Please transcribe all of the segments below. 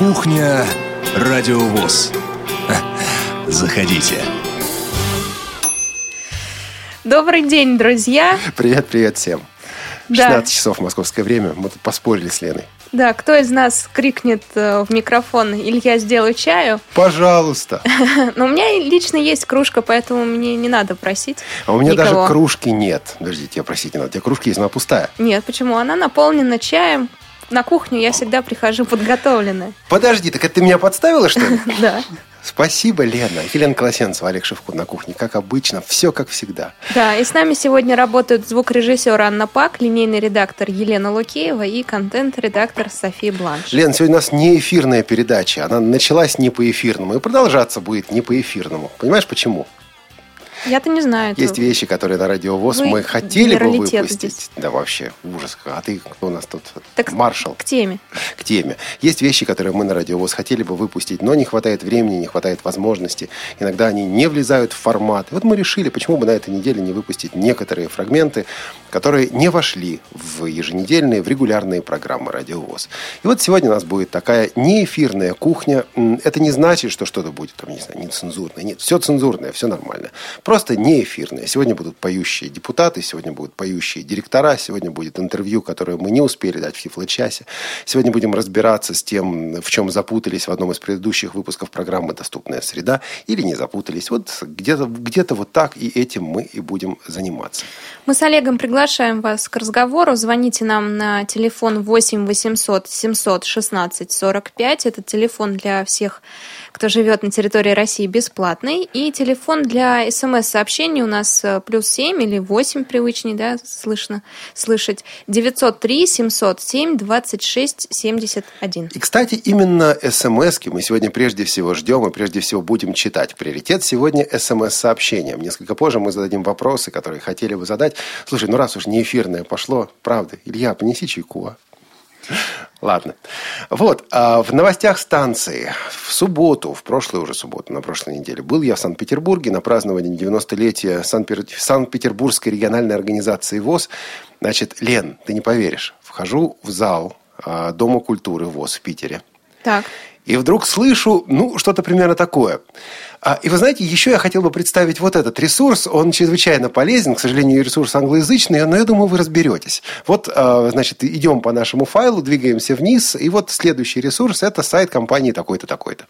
Кухня Радиовоз. Заходите. Добрый день, друзья. Привет, привет всем. Да. 16 часов московское время. Мы тут поспорили с Леной. Да, кто из нас крикнет э, в микрофон «Илья, сделай чаю?» Пожалуйста. Но у меня лично есть кружка, поэтому мне не надо просить А у меня никого. даже кружки нет. Подождите, я просить не надо. У тебя кружки есть, но она пустая. Нет, почему? Она наполнена чаем. На кухню я всегда прихожу подготовленная. Подожди, так это ты меня подставила, что ли? Да. Спасибо, Лена. Елена Колосенцева, Олег Шевкун на кухне. Как обычно, все как всегда. Да, и с нами сегодня работают звукорежиссер Анна Пак, линейный редактор Елена Лукеева и контент-редактор София Бланш. Лен, сегодня у нас не эфирная передача. Она началась не по эфирному и продолжаться будет не по эфирному. Понимаешь, почему? Я-то не знаю. Есть вещи, которые на радиовоз Вы мы хотели бы выпустить. здесь. Да вообще, ужас. А ты кто у нас тут? Так Маршал. К теме. к теме. Есть вещи, которые мы на радиовоз хотели бы выпустить, но не хватает времени, не хватает возможности. Иногда они не влезают в формат. Вот мы решили, почему бы на этой неделе не выпустить некоторые фрагменты, которые не вошли в еженедельные, в регулярные программы радиовоз. И вот сегодня у нас будет такая неэфирная кухня. Это не значит, что что-то будет, там, не знаю, нецензурное. Нет, все цензурное, все нормально. Просто неэфирное. Сегодня будут поющие депутаты, сегодня будут поющие директора, сегодня будет интервью, которое мы не успели дать в Тифло-часе. Сегодня будем разбираться с тем, в чем запутались в одном из предыдущих выпусков программы «Доступная среда» или не запутались. Вот где-то где вот так и этим мы и будем заниматься. Мы с Олегом приглашаем вас к разговору. Звоните нам на телефон 8 800 716 45. Это телефон для всех, кто живет на территории России бесплатный. И телефон для смс-сообщений у нас э, плюс 7 или 8 привычней, да, слышно, слышать. 903 707 26 71. И, кстати, именно смс мы сегодня прежде всего ждем и прежде всего будем читать. Приоритет сегодня смс-сообщениям. Несколько позже мы зададим вопросы, которые хотели бы задать. Слушай, ну раз уж не эфирное пошло, правда, Илья, принеси чайку, а? Ладно. Вот, а в новостях станции в субботу, в прошлую уже субботу, на прошлой неделе, был я в Санкт-Петербурге на праздновании 90-летия Санкт- Санкт-Петербургской региональной организации ВОЗ. Значит, Лен, ты не поверишь, вхожу в зал а, Дома культуры ВОЗ в Питере. Так. И вдруг слышу, ну, что-то примерно такое. А, и вы знаете, еще я хотел бы представить вот этот ресурс. Он чрезвычайно полезен. К сожалению, ресурс англоязычный, но я думаю, вы разберетесь. Вот, а, значит, идем по нашему файлу, двигаемся вниз. И вот следующий ресурс – это сайт компании такой-то, такой-то.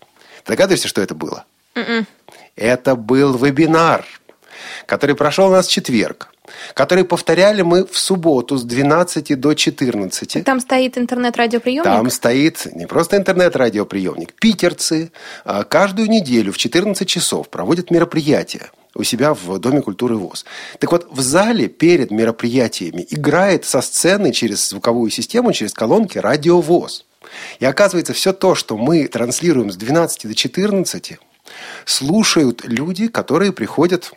Догадываешься, что это было? Это был вебинар, который прошел у нас в четверг, который повторяли мы в субботу с 12 до 14. Там стоит интернет-радиоприемник? Там стоит не просто интернет-радиоприемник. Питерцы а, каждую неделю в 14 часов проводят мероприятия у себя в Доме культуры ВОЗ. Так вот, в зале перед мероприятиями играет со сцены через звуковую систему, через колонки радио ВОЗ. И оказывается, все то, что мы транслируем с 12 до 14, слушают люди, которые приходят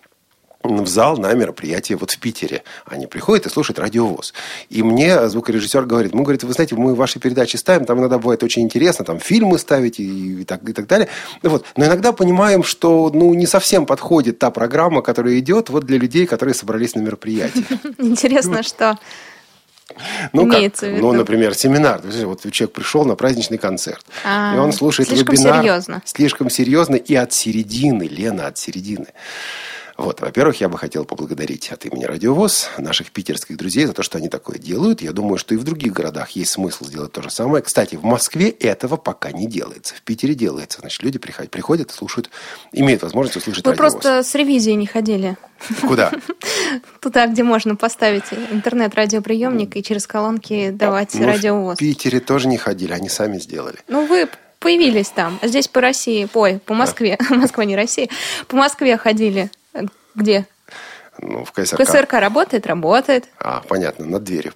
в зал на мероприятие вот в Питере. Они приходят и слушают радиовоз. И мне звукорежиссер говорит, мы, говорит, вы знаете, мы ваши передачи ставим, там иногда бывает очень интересно, там фильмы ставите и, и, так, и так далее. Ну Вот. Но иногда понимаем, что ну, не совсем подходит та программа, которая идет вот для людей, которые собрались на мероприятии. Интересно, что... Ну, как? Имеется в виду. ну, например, семинар. Вот человек пришел на праздничный концерт, А, и он слушает слишком вебинар. серьезно. Слишком серьезно и от середины, Лена, от середины. Вот, во-первых, я бы хотел поблагодарить от имени Радиовоз наших питерских друзей за то, что они такое делают. Я думаю, что и в других городах есть смысл сделать то же самое. Кстати, в Москве этого пока не делается. В Питере делается. Значит, люди приходят, приходят слушают, имеют возможность услышать Вы радиовоз. просто с ревизией не ходили. Куда? Туда, где можно поставить интернет-радиоприемник и через колонки давать радиовоз. В Питере тоже не ходили, они сами сделали. Ну, вы появились там. А здесь по России, ой, по Москве. Москва не Россия. По Москве ходили. Где? Ну, в КСРК. КСРК работает? Работает. А, понятно, над дверью.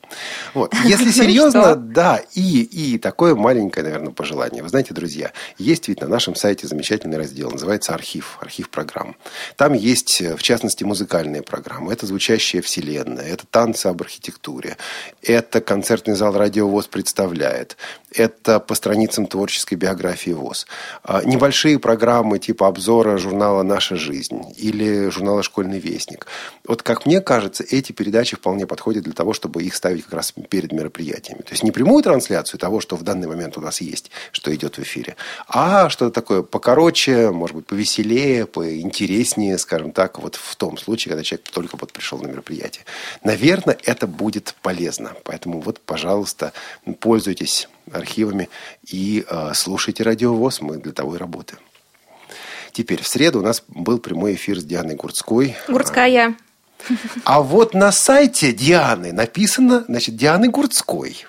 Вот. Если серьезно, да, и, и такое маленькое, наверное, пожелание. Вы знаете, друзья, есть ведь на нашем сайте замечательный раздел, называется «Архив», архив программ. Там есть, э, в частности, музыкальные программы. Это «Звучащая вселенная», это «Танцы об архитектуре», это концертный зал «Радио ВОЗ» представляет, это по страницам творческой биографии ВОЗ. А, Небольшие программы типа обзора журнала «Наша жизнь» или журнала «Школьный вестник». Вот как мне кажется, эти передачи вполне подходят для того, чтобы их ставить как раз перед мероприятиями. То есть не прямую трансляцию того, что в данный момент у нас есть, что идет в эфире, а что-то такое покороче, может быть, повеселее, поинтереснее, скажем так, вот в том случае, когда человек только вот пришел на мероприятие. Наверное, это будет полезно. Поэтому вот, пожалуйста, пользуйтесь архивами и э, слушайте радиовоз. Мы для того и работаем. Теперь, в среду у нас был прямой эфир с Дианой Гурцкой. Гурцкая. А вот на сайте Дианы написано, значит, Дианы Гурцкой.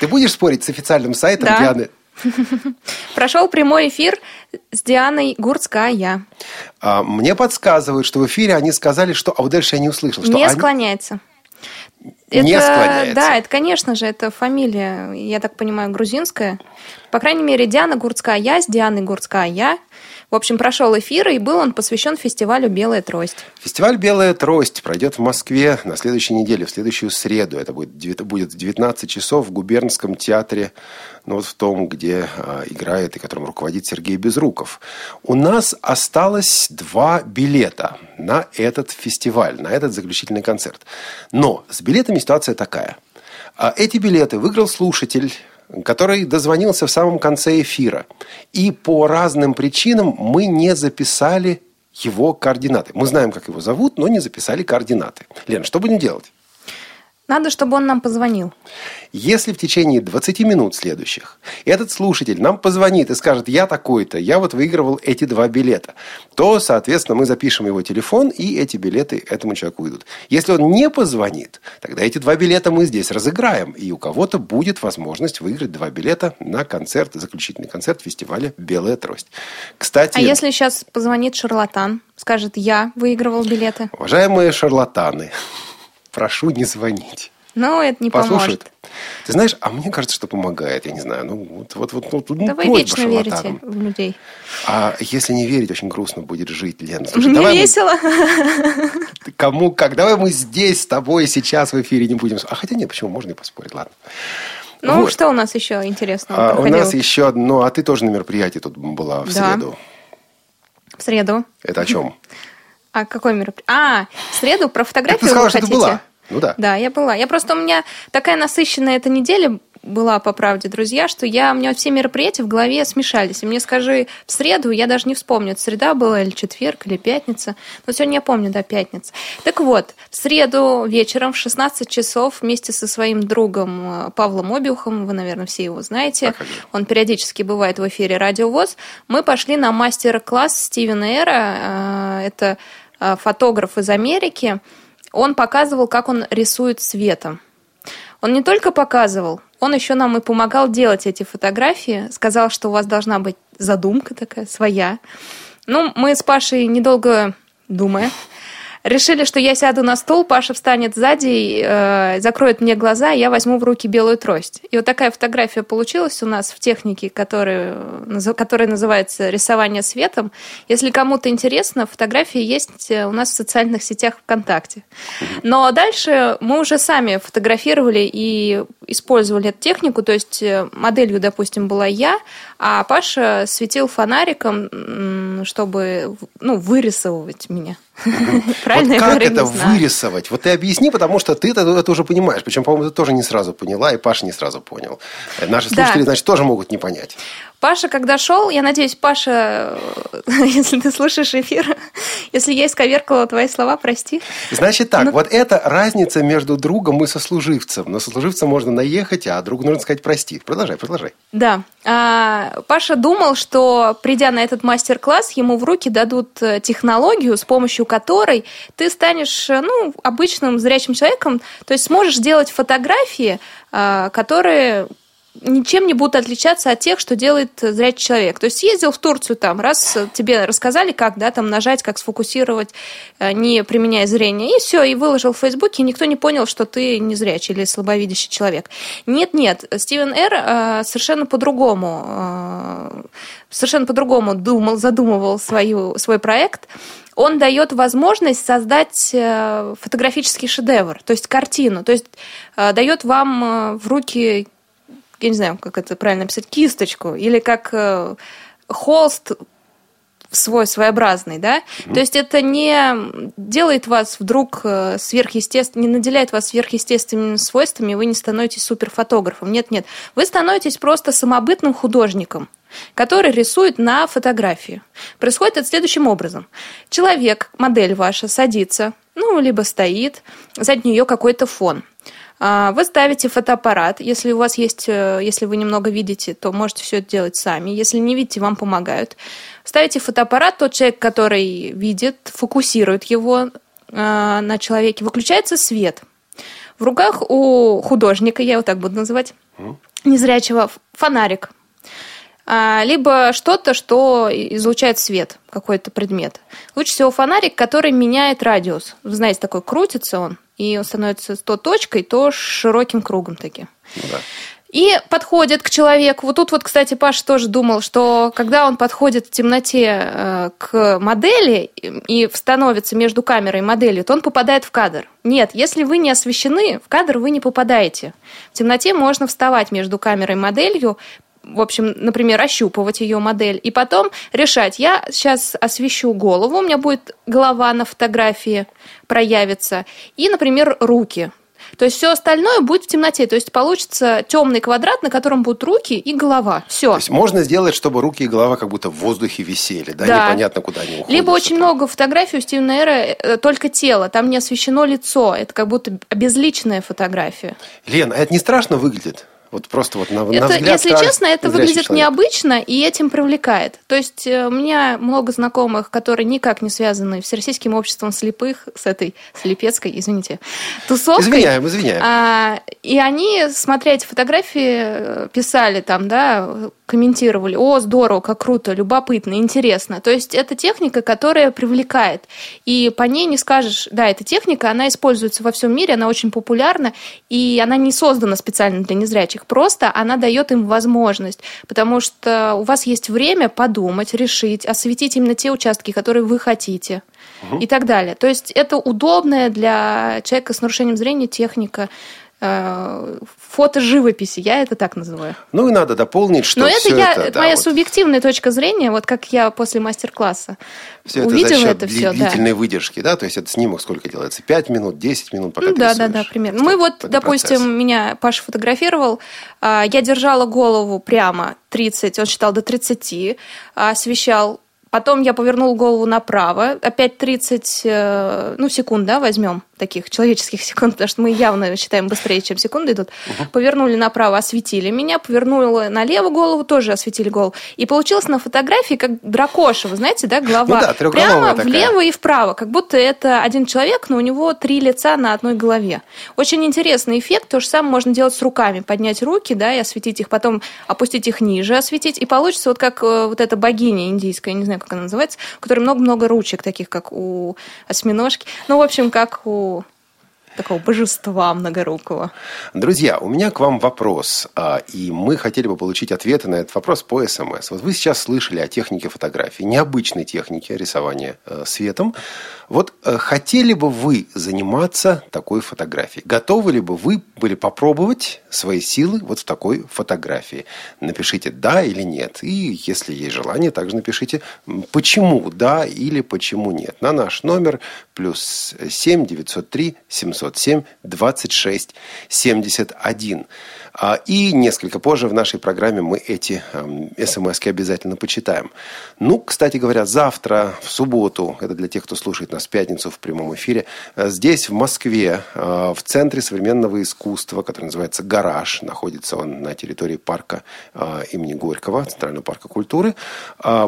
Ты будешь спорить с официальным сайтом Да. Дианы? Прошел прямой эфир с Дианой Гурцкая. А, мне подсказывают, что в эфире они сказали, что... А вот дальше я не услышал. Что Не они- склоняется. Не склоняется. Да, это, конечно же, это фамилия, я так понимаю, грузинская. По крайней мере, Диана Гурцкая с Дианой Гурцкая. В общем, прошел эфир, и был он посвящен фестивалю «Белая трость». Фестиваль «Белая трость» пройдет в Москве на следующей неделе, в следующую среду. Это будет, будет в 19 часов в губернском театре, ну, вот в том, где а, играет и которым руководит Сергей Безруков. У нас осталось два билета на этот фестиваль, на этот заключительный концерт. Но с билетами ситуация такая. А Эти билеты выиграл слушатель, который дозвонился в самом конце эфира. И по разным причинам мы не записали его координаты. Мы знаем, как его зовут, но не записали координаты. Лен, что будем делать? Надо, чтобы он нам позвонил. Если в течение 20 минут следующих этот слушатель нам позвонит и скажет, я такой-то, я вот выигрывал эти два билета, то, соответственно, мы запишем его телефон, и эти билеты этому человеку идут. Если он не позвонит, тогда эти два билета мы здесь разыграем, и у кого-то будет возможность выиграть два билета на концерт, заключительный концерт фестиваля «Белая трость». Кстати, А если сейчас позвонит шарлатан, скажет, я выигрывал билеты? уважаемые шарлатаны, прошу не звонить. Ну, это не Послушают. поможет. Ты знаешь, а мне кажется, что помогает. Я не знаю. Ну, вот, вот, вот, ну, ну, Да вы вечно верите шарлатанам. в людей. А если не верить, очень грустно будет жить, Лен. Слушай, Не давай мы- весело? кому как? Давай мы здесь с тобой сейчас в эфире не будем. А хотя нет, почему? Можно и поспорить, ладно. Ну, Вот. что у нас еще интересного А, у нас еще одно... А ты тоже на мероприятии тут была в Да. среду. В среду. Это о чем? А какой мероприятие? А, в среду про фотографию ты сказала, вы что ты хотите? была? Ну да. Да, я была. Я просто у меня такая насыщенная эта неделя была, по правде, друзья, что я, у меня все мероприятия в голове смешались. И мне скажи, в среду я даже не вспомню, это среда была или четверг, или пятница. Но сегодня я помню, да, пятница. Так вот, в среду вечером в 16 часов вместе со своим другом э, Павлом Обиухом, вы, наверное, все его знаете, Так, он периодически бывает в эфире Радио ВОЗ, мы пошли на мастер-класс Стивена Эра, э, это фотограф из Америки, он показывал, как он рисует светом. Он не только показывал, он еще нам и помогал делать эти фотографии, сказал, что у вас должна быть задумка такая своя. Ну, мы с Пашей, недолго думая, решили, что я сяду на стол, Паша встанет сзади, э, закроет мне глаза, и я возьму в руки белую трость. И вот такая фотография получилась у нас в технике, которая, наз- которая называется «Рисование светом». Если кому-то интересно, фотографии есть э, у нас в социальных сетях ВКонтакте. Но дальше мы уже сами фотографировали и использовали эту технику, то есть э, моделью, допустим, была я, а Паша светил фонариком, чтобы ну, вырисовывать меня. Правильно вот я как говорю, это вырисовать? Вот ты объясни, потому что ты это, это уже понимаешь. Причем, по-моему, ты тоже не сразу поняла, и Паша не сразу понял. Наши Да. слушатели, значит, тоже могут не понять. Паша, когда шел, я надеюсь, Паша, э, если ты слушаешь эфир, если я исковеркала твои слова, прости. Значит так, Ну- вот это разница между другом и сослуживцем. На сослуживца можно наехать, а другу нужно сказать прости. Продолжай, продолжай. Да. А, Паша думал, что придя на этот мастер-класс, ему в руки дадут э, технологию, с помощью которой ты станешь э, ну, обычным зрячим человеком, то есть сможешь делать фотографии, а, которые ничем не будут отличаться от тех, что делает зрячий человек. То есть съездил в Турцию там, раз тебе рассказали, как да, там нажать, как сфокусировать, э, не применяя зрение, и все, и выложил в Фейсбуке, и никто не понял, что ты не зрячий или слабовидящий человек. Нет-нет, Стивен Р. э, совершенно по-другому э, совершенно по-другому думал, задумывал свою, свой проект. Он дает возможность создать фотографический шедевр, то есть картину, то есть дает вам в руки я не знаю, как это правильно написать, кисточку, или как э, холст свой своеобразный, да? Mm-hmm. То есть это не делает вас вдруг э, сверхъестественным, не наделяет вас сверхъестественными свойствами, вы не становитесь суперфотографом. Нет, нет. Вы становитесь просто самобытным художником который рисует на фотографии. Происходит это следующим образом. Человек, модель ваша, садится, ну, либо стоит, за нее какой-то фон. А, вы ставите фотоаппарат. Если у вас есть, э, если вы немного видите, то можете все это делать сами. Если не видите, вам помогают. Ставите фотоаппарат, тот человек, который видит, фокусирует его э, на человеке, выключается свет. В руках у художника, я его так буду называть, незрячего, фонарик. А, либо что-то, что излучает свет, какой-то предмет. Лучше всего фонарик, который меняет радиус. Вы знаете, такой крутится он, и он становится то точкой, то широким кругом таким. Ну да. И подходит к человеку. Вот тут вот, кстати, Паша тоже думал, что когда он подходит в темноте э, к модели и становится между камерой и моделью, то он попадает в кадр. Нет, если вы не освещены, в кадр вы не попадаете. В темноте можно вставать между камерой и моделью, в общем, например, ощупывать ее модель, и потом решать, я сейчас освещу голову, у меня будет голова на фотографии проявится, и, например, руки. То есть все остальное будет в темноте. То есть получится темный квадрат, на котором будут руки и голова. Все. То есть можно сделать, чтобы руки и голова как будто в воздухе висели, да, да. непонятно куда они уходят. Либо очень много фотографий у Стивена Эра э, только тело, там не освещено лицо. Это как будто безличная фотография. Лен, а это не страшно выглядит? Вот просто вот на, это, на взгляд Если честно, это выглядит человек. необычно и этим привлекает. То есть э, у меня много знакомых, которые никак не связаны с Всероссийским обществом слепых, с этой слепецкой, извините, тусовкой. Извиняем, извиняем. А, и они, смотря эти фотографии, э, писали там, да, комментировали, о, здорово, как круто, любопытно, интересно. То есть это техника, которая привлекает. И по ней не скажешь, да, эта техника, она используется во всем мире, она очень популярна, и она не создана специально для незрячих. Просто она дает им возможность, потому что у вас есть время подумать, решить, осветить именно те участки, которые вы хотите угу. и так далее. То есть это удобная для человека с нарушением зрения техника, фотоживописи, я это так называю. Ну и надо дополнить, что Но это, я, это да, моя вот... субъективная точка зрения, вот как я после мастер-класса все увидела это, это все. длительной да. выдержки, да, то есть это снимок сколько делается? 5 минут, 10 минут, пока ну, Да, да, да, примерно. Мы вот, допустим, процесс. меня Паша фотографировал, а, я держала голову прямо 30, он считал до 30, освещал Потом я повернул голову направо, опять 30, э, ну, секунд, да, возьмем таких человеческих секунд, потому что мы явно считаем быстрее, чем секунды идут. Угу. Повернули направо, осветили меня, повернули налево голову, тоже осветили голову. И получилось на фотографии как дракоша, вы знаете, да, голова. Ну да, Прямо такая. влево и вправо, как будто это один человек, но у него три лица на одной голове. Очень интересный эффект, то же самое можно делать с руками, поднять руки, да, и осветить их, потом опустить их ниже, осветить, и получится вот как э, вот эта богиня индийская, я не знаю, как она называется, у которой много-много ручек, таких как у осьминожки. Ну, в общем, как у такого божества многорукого. Друзья, у меня к вам вопрос, а, и мы хотели бы получить ответы на этот вопрос по СМС. Вот вы сейчас слышали о технике фотографии, необычной технике рисования э, светом. Вот э, хотели бы вы заниматься такой фотографией? Готовы ли бы вы были попробовать свои силы вот в такой фотографии? Напишите «да» или «нет». И если есть желание, также напишите «почему да» или «почему нет» на наш номер плюс 7 903 707 26 71. И несколько позже в нашей программе мы эти смс обязательно почитаем. Ну, кстати говоря, завтра, в субботу, это для тех, кто слушает нас в пятницу в прямом эфире, э, здесь, в Москве, э, в Центре современного искусства, который называется «Гараж», находится он на территории парка э, имени Горького, Центрального парка культуры,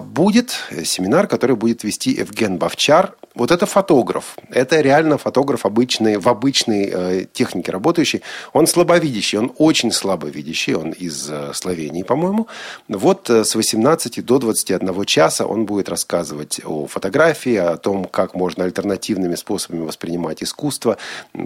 будет семинар, который будет вести Евген Бавчар. Вот это фотограф. Это реально фотограф обычный, в обычной технике работающий. Он слабовидящий, он очень слабовидящий, он из э, Словении, по-моему. Вот э, с 18 до 21 часа он будет рассказывать о фотографии, о том, как можно альтернативными способами воспринимать искусство,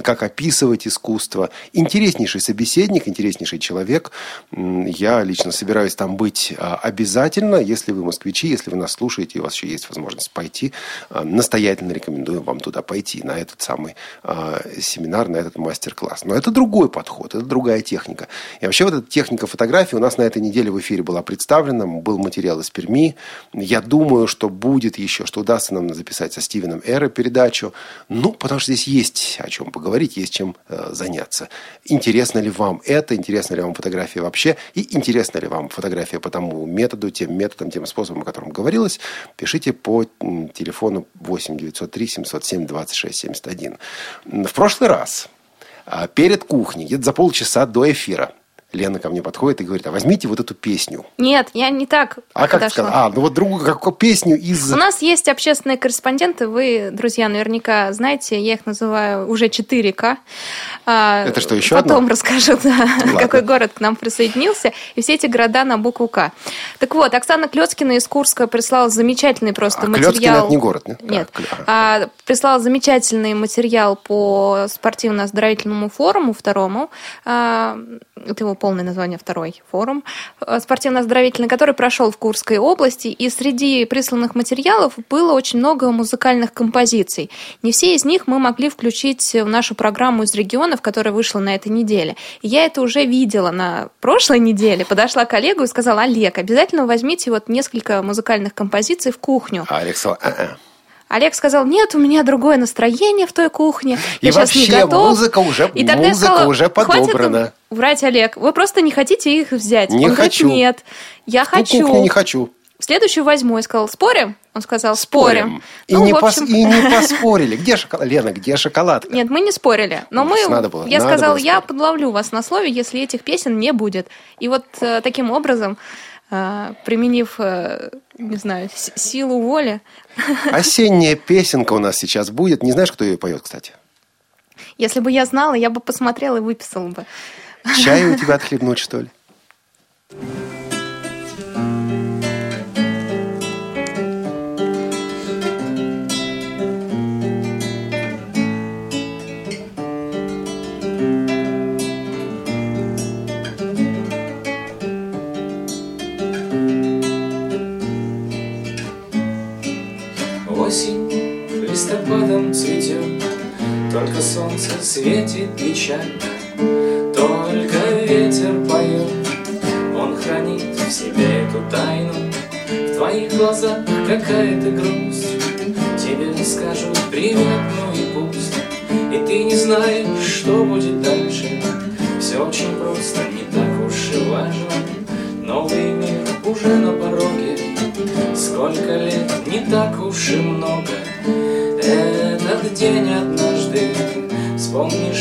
как описывать искусство. Интереснейший собеседник, интереснейший человек. Я лично собираюсь там быть а, обязательно, если вы москвичи, если вы нас слушаете, у вас еще есть возможность пойти, а, настоятельно рекомендую вам туда пойти, на этот самый а, семинар, на этот мастер-класс. Но это другой подход, это другая техника. И вообще вот эта техника фотографии у нас на этой неделе в эфире была представлена. Был материал из Перми. Я думаю, что будет еще, что удастся нам записать со Стивеном Эро передачу. Ну, потому что здесь есть о чем поговорить, есть чем э, заняться. Интересно ли вам это, интересна ли вам фотография вообще, и интересна ли вам фотография по тому методу, тем методам, тем способам, о котором говорилось, пишите по телефону 8 903 707 26 71. В прошлый раз перед кухней, где-то за полчаса до эфира, Лена ко мне подходит и говорит, а возьмите вот эту песню. Нет, я не так А как ты сказала? А, ну вот другую какую песню из... У нас есть общественные корреспонденты, вы, друзья, наверняка знаете, я их называю уже 4К. А, Это что, еще Потом одно? расскажу, да, какой город к нам присоединился. И все эти города на букву К. Так вот, Оксана Клецкина из Курска прислала замечательный просто а, материал. Клецкина это не город, нет? Нет. А, прислала замечательный материал по спортивно-оздоровительному форуму второму. А, это его полное название второй форум э, спортивно-оздоровительный, который прошел в Курской области, и среди присланных материалов было очень много музыкальных композиций. Не все из них мы могли включить в нашу программу из регионов, которая вышла на этой неделе. Я это уже видела на прошлой неделе, подошла к Олегу и сказала, Олег, обязательно возьмите вот несколько музыкальных композиций в кухню. А. Олег сказал, нет, у меня другое настроение в той кухне. И я вообще не готов. музыка уже, и тогда музыка я сказала, уже подобрана. Врать, Олег, вы просто не хотите их взять. Не Он хочу. говорит, нет, я ту хочу. кухню не хочу. Следующую возьму. Я сказал, спорим? Он сказал, спорим. И, Ну, не в пос- общем- и не поспорили. Где шоколад? Лена, где шоколадка? Нет, мы не спорили. Но мы, Надо было, я надо сказала, было я подловлю вас на слове, если этих песен не будет. И вот э, таким образом, применив, э, не знаю, силу воли, Осенняя песенка у нас сейчас будет. Не знаешь, кто ее поет, кстати? если бы я знала, я бы посмотрела и выписала бы. Чай у тебя отхлебнуть, что ли? Печально, Только ветер поет, Он хранит в себе эту тайну. В твоих глазах какая-то грусть, Тебе скажут привет, ну и пусть, И ты не знаешь, что будет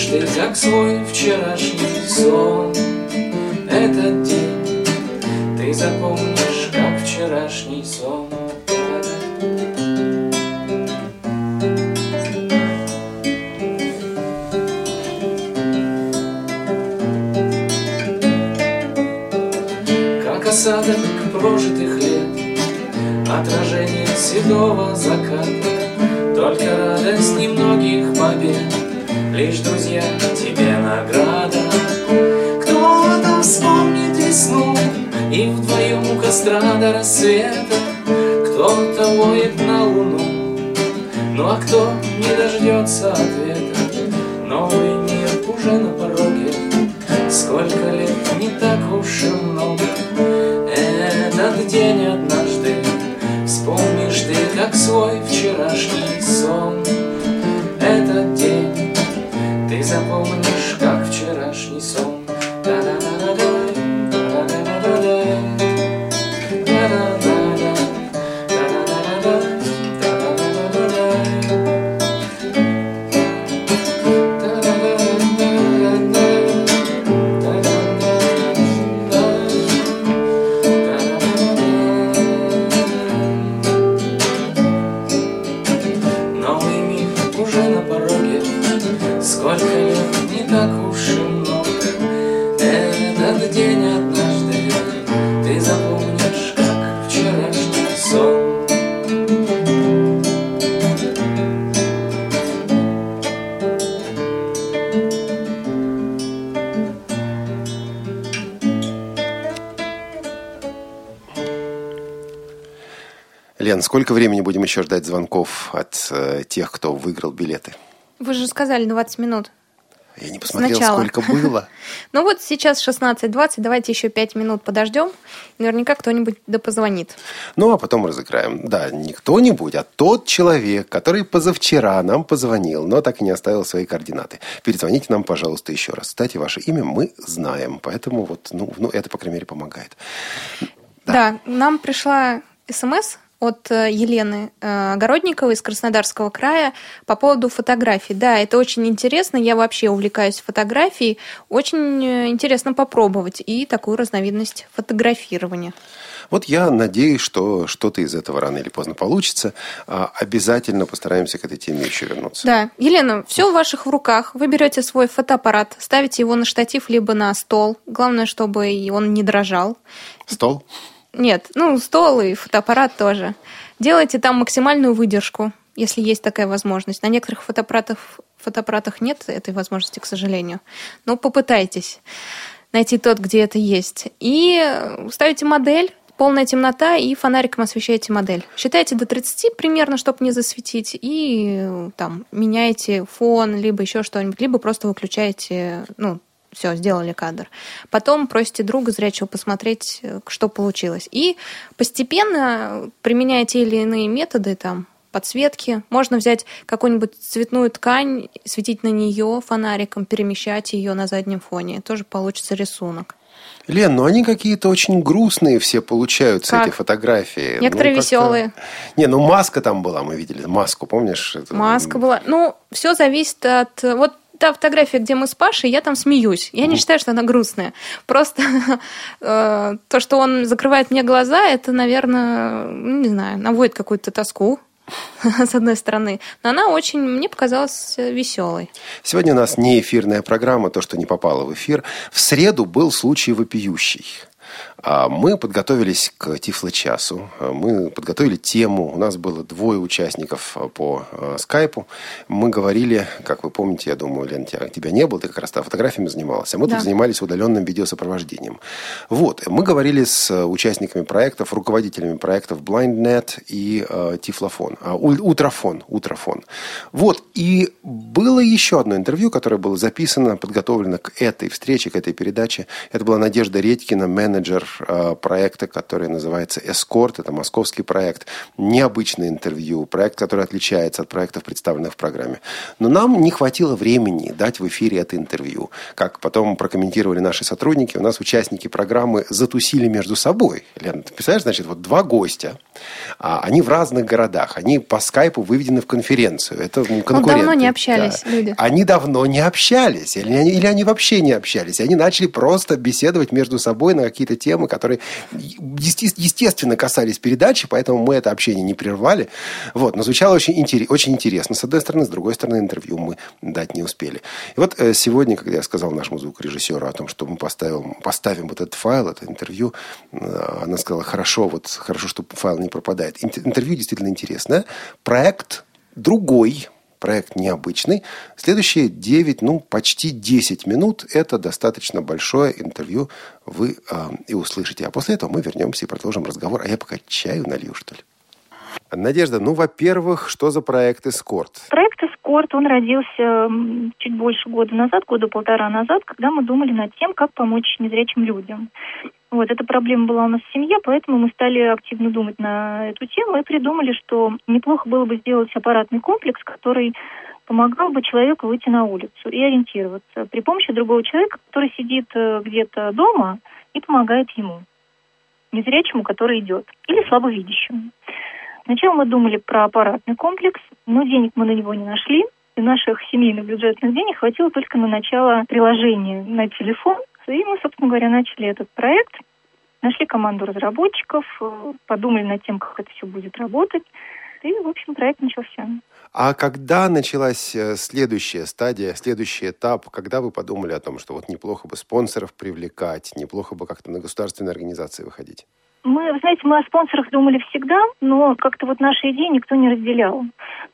Ты, как свой вчерашний ты запомнишь, как вчерашний сон. Та-да-да-да-дай, еще ждать звонков от э, тех, кто выиграл билеты? Вы же сказали 20 минут. Я не посмотрел, Сначала. сколько было. Ну вот сейчас 16.20, давайте еще 5 минут подождем. Наверняка кто-нибудь да позвонит. Ну, а потом разыграем. Да, не кто-нибудь, а тот человек, который позавчера нам позвонил, но так и не оставил свои координаты. Перезвоните нам, пожалуйста, еще раз. Кстати, ваше имя мы знаем, поэтому вот, ну, ну это, по крайней мере, помогает. Да. Да, нам пришла смс от э, Елены э, Огородниковой из Краснодарского края по поводу фотографий. Да, это очень интересно. Я вообще увлекаюсь фотографией. Очень э, интересно попробовать и такую разновидность фотографирования. Вот я надеюсь, что что-то из этого рано или поздно получится. А, Обязательно постараемся к этой теме еще вернуться. Да, Елена, все в ваших руках. Вы берете свой фотоаппарат, ставите его на штатив либо на стол. Главное, чтобы он не дрожал. Стол? Нет, ну, стол и фотоаппарат тоже. Делайте там максимальную выдержку, если есть такая возможность. На некоторых фотоаппаратах, фотоаппаратах нет этой возможности, к сожалению. Но попытайтесь найти тот, где это есть. И ставите модель, полная темнота, и фонариком освещаете модель. Считайте до 30 примерно, чтобы не засветить, и там меняете фон, либо еще что-нибудь, либо просто выключаете, ну, все, сделали кадр. Потом просите друга зрячего посмотреть, э, что получилось. И постепенно, применяя те или иные методы, там, подсветки, можно взять какую-нибудь цветную ткань, светить на нее фонариком, перемещать ее на заднем фоне. Тоже получится рисунок. Лен, ну они какие-то очень грустные все получаются, Как? эти фотографии. Некоторые Ну, веселые. Не, ну маска там была, мы видели. Маску, помнишь? Это- Маска была. Ну, все зависит от... Вот та фотография, где мы с Пашей, я там смеюсь. Я не считаю, что она грустная. Просто э, то, что он закрывает мне глаза, это, наверное, ну, не знаю, наводит какую-то тоску, с одной стороны. Но она очень, мне показалась веселой. Сегодня у нас не эфирная программа, то, что не попало в эфир. В среду был случай вопиющий. А Мы подготовились к Тифло-часу. Мы подготовили тему. У нас было двое участников по э, скайпу. Мы говорили, как вы помните, я думаю, Лен, тебя, не было, ты как раз фотографиями занималась. А мы Да. тут занимались удаленным видеосопровождением. Вот. Мы говорили с участниками проектов, руководителями проектов BlindNet и э, Тифлофон. А, Уль- Утрофон. Утрофон. Вот. И было еще одно интервью, которое было записано, подготовлено к этой встрече, к этой передаче. Это была Надежда Редькина, менеджер э, проекта, который называется «Эскорт». Это московский проект. Необычное интервью. Проект, который отличается от проектов, представленных в программе. Но нам не хватило времени дать в эфире это интервью. Как потом прокомментировали наши сотрудники, у нас участники программы затусили между собой. Лена, ты представляешь, значит, вот два гостя, а, они в разных городах, они по скайпу выведены в конференцию. Это конкуренты. давно не общались Да. люди. Они давно не общались, или они, или они вообще не общались. Они начали просто беседовать между собой на какие-то темы, которые есте- естественно касались передачи, поэтому мы это общение не прервали. Вот, но звучало очень, интерес- очень интересно, с одной стороны, с другой стороны, интервью мы дать не успели. И вот э, сегодня, когда я сказал нашему звукорежиссеру о том, что мы поставим, поставим вот этот файл, это интервью, э, она сказала, хорошо, вот хорошо, что файл не пропадает. Инт- Интервью действительно интересное. Проект другой, проект необычный. Следующие 9, ну, почти 10 минут – это достаточно большое интервью вы а, и услышите. А после этого мы вернемся и продолжим разговор. А я пока чаю налью, что ли. Надежда, ну, во-первых, что за проект «Эскорт»? Проект «Эскорт», он родился чуть больше года назад, года полтора назад, когда мы думали над тем, как помочь незрячим людям. Вот, эта проблема была у нас в семье, поэтому мы стали активно думать на эту тему и придумали, что неплохо было бы сделать аппаратный комплекс, который помогал бы человеку выйти на улицу и ориентироваться при помощи другого человека, который сидит э, где-то дома и помогает ему, незрячему, который идет, или слабовидящему. Сначала мы думали про аппаратный комплекс, но денег мы на него не нашли. И наших семейных бюджетных денег хватило только на начало приложения на телефон. И мы, собственно говоря, начали этот проект. Нашли команду разработчиков, э, подумали над тем, как это все будет работать. И, в общем, проект начался. А когда началась э, следующая стадия, следующий этап, когда вы подумали о том, что вот неплохо бы спонсоров привлекать, неплохо бы как-то на государственные организации выходить? Мы, вы знаете, мы о спонсорах думали всегда, но как-то вот наши идеи никто не разделял.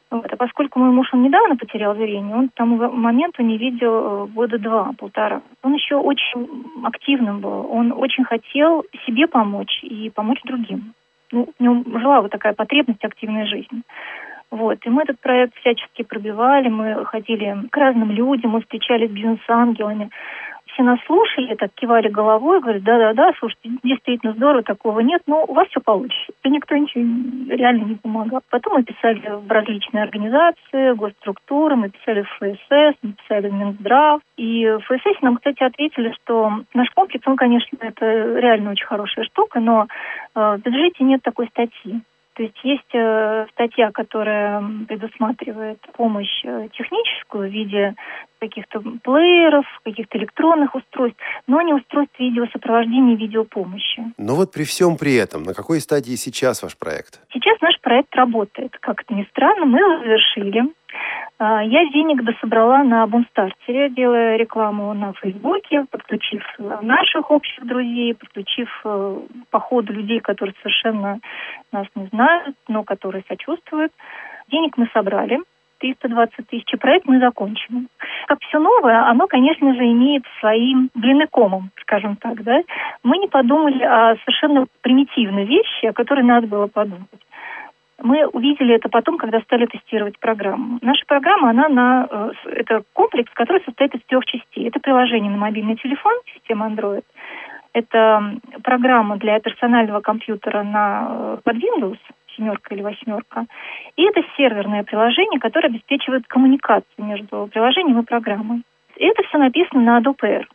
Вот. А поскольку мой муж, он недавно потерял зрение, он к тому моменту не видел э, года два, полтора. Он еще очень активным был, он очень хотел себе помочь и помочь другим. Ну, в нем жила вот такая потребность активной жизни. Вот. И мы этот проект всячески пробивали, мы ходили к разным людям, мы встречались с бизнес-ангелами все нас слушали, так кивали головой, говорят, да-да-да, слушайте, действительно здорово, такого нет, но у вас все получится. И никто ничего реально не помогал. Потом мы писали в различные организации, госструктуры, мы писали в ФСС, мы писали в Минздрав. И в ФСС нам, кстати, ответили, что наш комплекс, он, конечно, это реально очень хорошая штука, но э, в бюджете нет такой статьи. То есть есть э, статья, которая предусматривает помощь э, техническую в виде каких-то плееров, каких-то электронных устройств, но не устройств видеосопровождения и видеопомощи. Но вот при всем при этом, на какой стадии сейчас ваш проект? Сейчас наш проект работает. Как это ни странно, мы его завершили. А, я денег дособрала на Бумстартере, делая рекламу на Фейсбуке, подключив наших общих друзей, подключив э, по ходу людей, которые совершенно нас не знают, но которые сочувствуют. Денег мы собрали. 320 тысяч, проект мы закончим. Как все новое, оно, конечно же, имеет своим длиннокомом, скажем так, да. Мы не подумали о совершенно примитивной вещи, о которой надо было подумать. Мы увидели это потом, когда стали тестировать программу. Наша программа, она на... Э, это комплекс, который состоит из трех частей. Это приложение на мобильный телефон, система Android. Это программа для персонального компьютера на, э, под Windows, семерка или восьмерка. И это серверное приложение, которое обеспечивает коммуникацию между приложением и программой. И это все написано на Adobe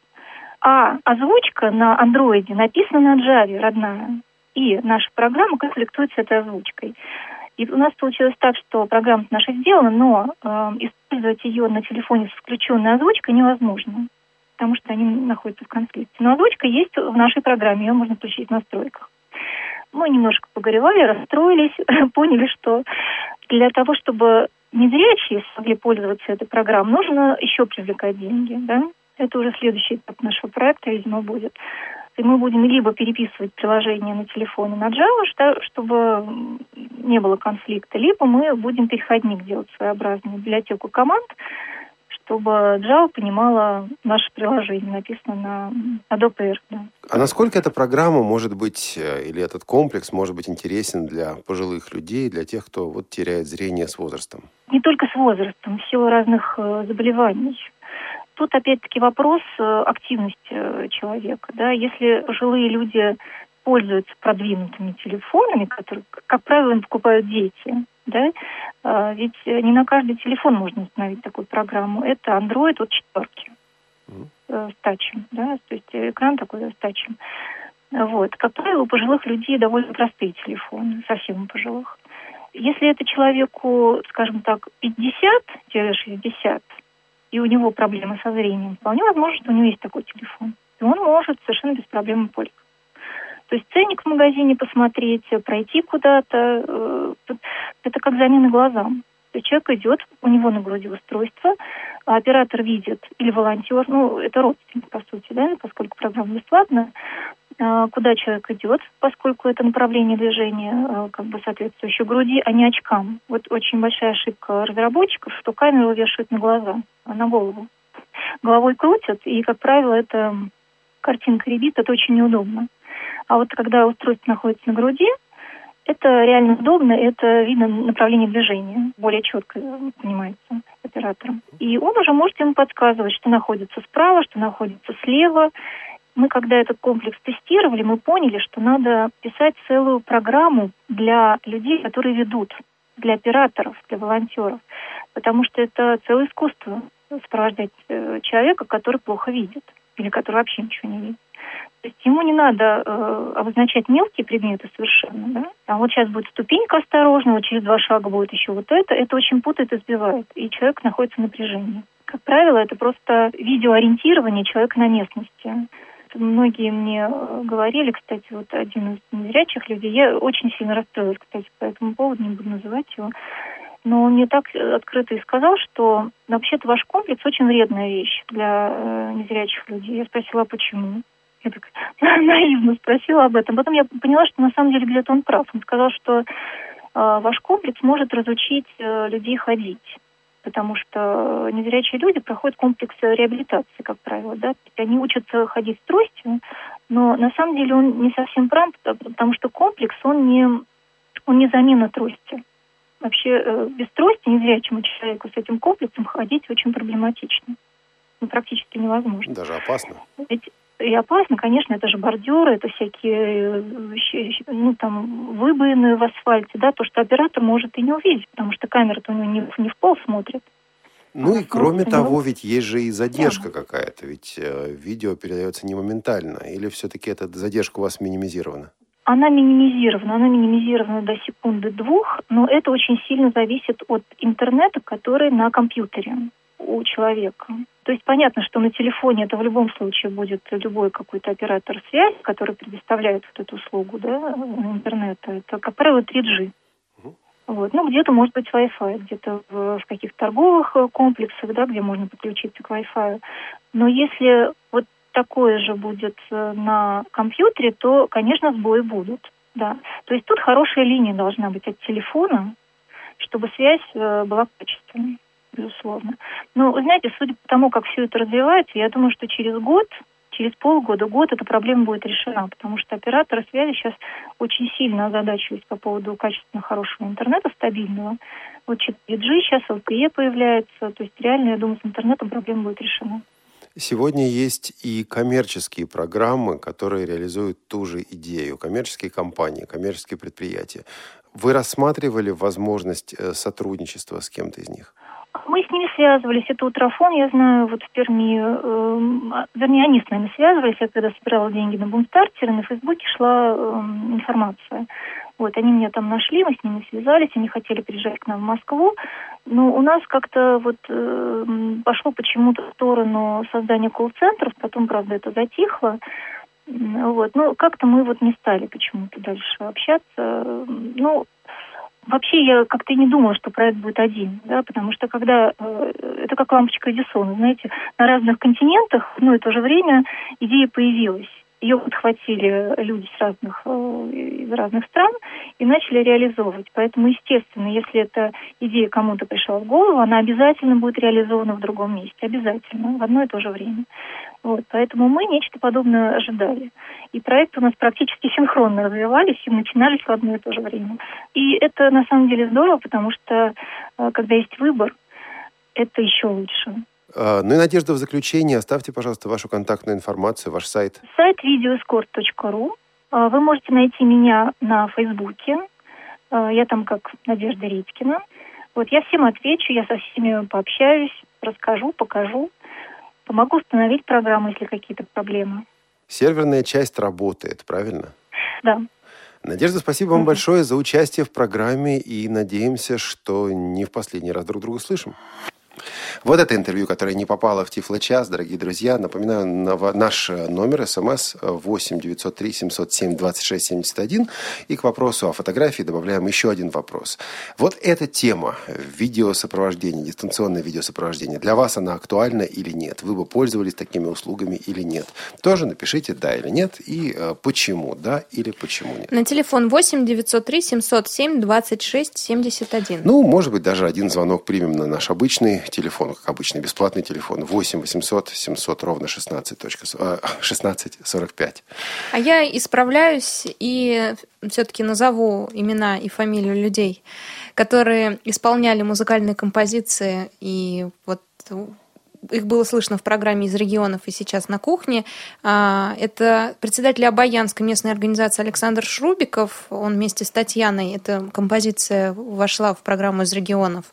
А озвучка на андроиде написана на Java, родная. И наша программа конфликтует этой озвучкой. И у нас получилось так, что программа наша сделана, но э, использовать ее на телефоне с включенной озвучкой невозможно, потому что они находятся в конфликте. Но озвучка есть в нашей программе, ее можно включить в настройках. Мы немножко погоревали, расстроились, поняли, что для того, чтобы незрячие смогли пользоваться этой программой, нужно еще привлекать деньги. Да? Это уже следующий этап нашего проекта, видимо, будет. И мы будем либо переписывать приложение на телефоне на Java, чтобы не было конфликта, либо мы будем переходник делать своеобразную библиотеку команд, чтобы Java понимала наше приложение, написано на Adobe Air. Да. А насколько эта программа может быть, э, или этот комплекс может быть интересен для пожилых людей, для тех, кто вот теряет зрение с возрастом? Не только с возрастом, в силу разных э, заболеваний. Тут опять-таки вопрос э, активности человека. Да? Если пожилые люди пользуются продвинутыми телефонами, которые, как правило, им покупают дети, да, а, ведь не на каждый телефон можно установить такую программу. Это Android от четверки mm-hmm. с тачем, да, то есть экран такой с тачем. Вот. Как правило, у пожилых людей довольно простые телефоны, совсем у пожилых. Если это человеку, скажем так, 50-60, и у него проблемы со зрением, вполне возможно, что у него есть такой телефон. И он может совершенно без проблем пользоваться. То есть ценник в магазине посмотреть, пройти куда-то, э, это как замена глазам. Человек идет, у него на груди устройство, а оператор видит, или волонтер, ну, это родственник, по сути, да, поскольку программа бесплатная, куда человек идет, поскольку это направление движения э, как бы соответствующее груди, а не очкам. Вот очень большая ошибка разработчиков, что камеру вешают на глаза, а на голову. Головой крутят, и, как правило, это картинка ребит, это очень неудобно. А вот когда устройство находится на груди, это реально удобно, это видно направление движения, более четко понимается оператором. И он уже может ему подсказывать, что находится справа, что находится слева. Мы, когда этот комплекс тестировали, мы поняли, что надо писать целую программу для людей, которые ведут, для операторов, для волонтеров, потому что это целое искусство сопровождать э, человека, который плохо видит или который вообще ничего не видит. То есть ему не надо э, обозначать мелкие предметы совершенно, да? А вот сейчас будет ступенька осторожно, вот через два шага будет еще вот это. Это очень путает и сбивает, и человек находится в напряжении. Как правило, это просто видеоориентирование человека на местности. Многие мне э, говорили, кстати, вот один из незрячих людей, я очень сильно расстроилась, кстати, по этому поводу, не буду называть его, но он мне так открыто и сказал, что вообще-то ваш комплекс очень вредная вещь для э, незрячих людей. Я спросила, а почему? Я так наивно спросила об этом. Потом я поняла, что на самом деле где-то он прав. Он сказал, что э, ваш комплекс может разучить э, людей ходить потому что незрячие люди проходят комплекс реабилитации, как правило, да, они учатся ходить с тростью, но на самом деле он не совсем прав, потому что комплекс, он не, он не замена трости. вообще э, без трости незрячему человеку с этим комплексом ходить очень проблематично. Ну, практически невозможно. Даже опасно. Ведь и опасно, конечно, это же бордюры, это всякие э, ну, там, выбоины в асфальте, да, то, что оператор может и не увидеть, потому что камера-то у него не, не в пол смотрит. Ну и кроме того, ведь есть же и задержка какая-то, ведь э, видео передается не моментально, или все-таки эта задержка у вас минимизирована? Она минимизирована, она минимизирована до секунды двух, но это очень сильно зависит от интернета, который на компьютере у человека. То есть понятно, что на телефоне это в любом случае будет любой какой-то оператор связи, который предоставляет вот эту услугу да, интернета. Это, как правило, 3G. Вот. Ну, где-то может быть Wi-Fi, где-то в, в каких-то торговых э, комплексах, да, где можно подключиться к Wi-Fi. Но если вот такое же будет э, на компьютере, то, конечно, сбои будут. Да. То есть тут хорошая линия должна быть от телефона, чтобы связь э, была качественной безусловно. Но, знаете, судя по тому, как все это развивается, я думаю, что через год, через полгода, год эта проблема будет решена, потому что операторы связи сейчас очень сильно озадачились по поводу качественно хорошего интернета, стабильного. Вот 4G сейчас, LTE появляется, то есть реально, я думаю, с интернетом проблема будет решена. Сегодня есть и коммерческие программы, которые реализуют ту же идею. Коммерческие компании, коммерческие предприятия. Вы рассматривали возможность э, сотрудничества с кем-то из них? Мы с ними связывались. Это Утрофон, я знаю, вот в Перми. Э, вернее, они с нами связывались. Я когда собирала деньги на бумстартеры, на Фейсбуке шла э, информация. Вот, они меня там нашли, мы с ними связались, они хотели приезжать к нам в Москву. Но у нас как-то вот э, пошло почему-то в сторону создания колл-центров, потом, правда, это затихло. Вот, ну, как-то мы вот не стали почему-то дальше общаться. Ну, Вообще я как-то не думала, что проект будет один, да, потому что когда э, это как лампочка Эдисона, знаете, на разных континентах одно и то же время идея появилась. Ее подхватили люди с разных, э, из разных стран и начали реализовывать. Поэтому, естественно, если эта идея кому-то пришла в голову, она обязательно будет реализована в другом месте. Обязательно, в одно и то же время. Вот, поэтому мы нечто подобное ожидали. И проекты у нас практически синхронно развивались и начинались в одно и то же время. И это на самом деле здорово, потому что э, когда есть выбор, это еще лучше. А, ну и, Надежда, в заключение оставьте, пожалуйста, вашу контактную информацию, ваш сайт. Сайт videoscore.ru. А, вы можете найти меня на Фейсбуке. А, я там как Надежда Редькина. Вот я всем отвечу, я со всеми пообщаюсь, расскажу, покажу. Помогу установить программу, если какие-то проблемы. Серверная часть работает, правильно? Да. Надежда, спасибо вам большое за участие в программе и надеемся, что не в последний раз друг друга слышим. Вот это интервью, которое не попало в Тифло-час, дорогие друзья. Напоминаю, наш номер смс 8 903 707 26 71. И к вопросу о фотографии добавляем еще один вопрос. Вот эта тема видеосопровождения, дистанционное видеосопровождение, для вас она актуальна или нет? Вы бы пользовались такими услугами или нет? Тоже напишите «да» или «нет» и э, почему «да» или почему «нет». На телефон 8 903 707 26 71. Ну, может быть, даже один звонок примем на наш обычный телефон, как обычно, бесплатный телефон 8 800 700 ровно 16, 16 45. А я исправляюсь и все-таки назову имена и фамилию людей, которые исполняли музыкальные композиции и вот их было слышно в программе из регионов и сейчас на кухне. А, это председатель Обаянской местной организации Александр Шрубиков. Он вместе с Татьяной, эта композиция вошла в программу из регионов.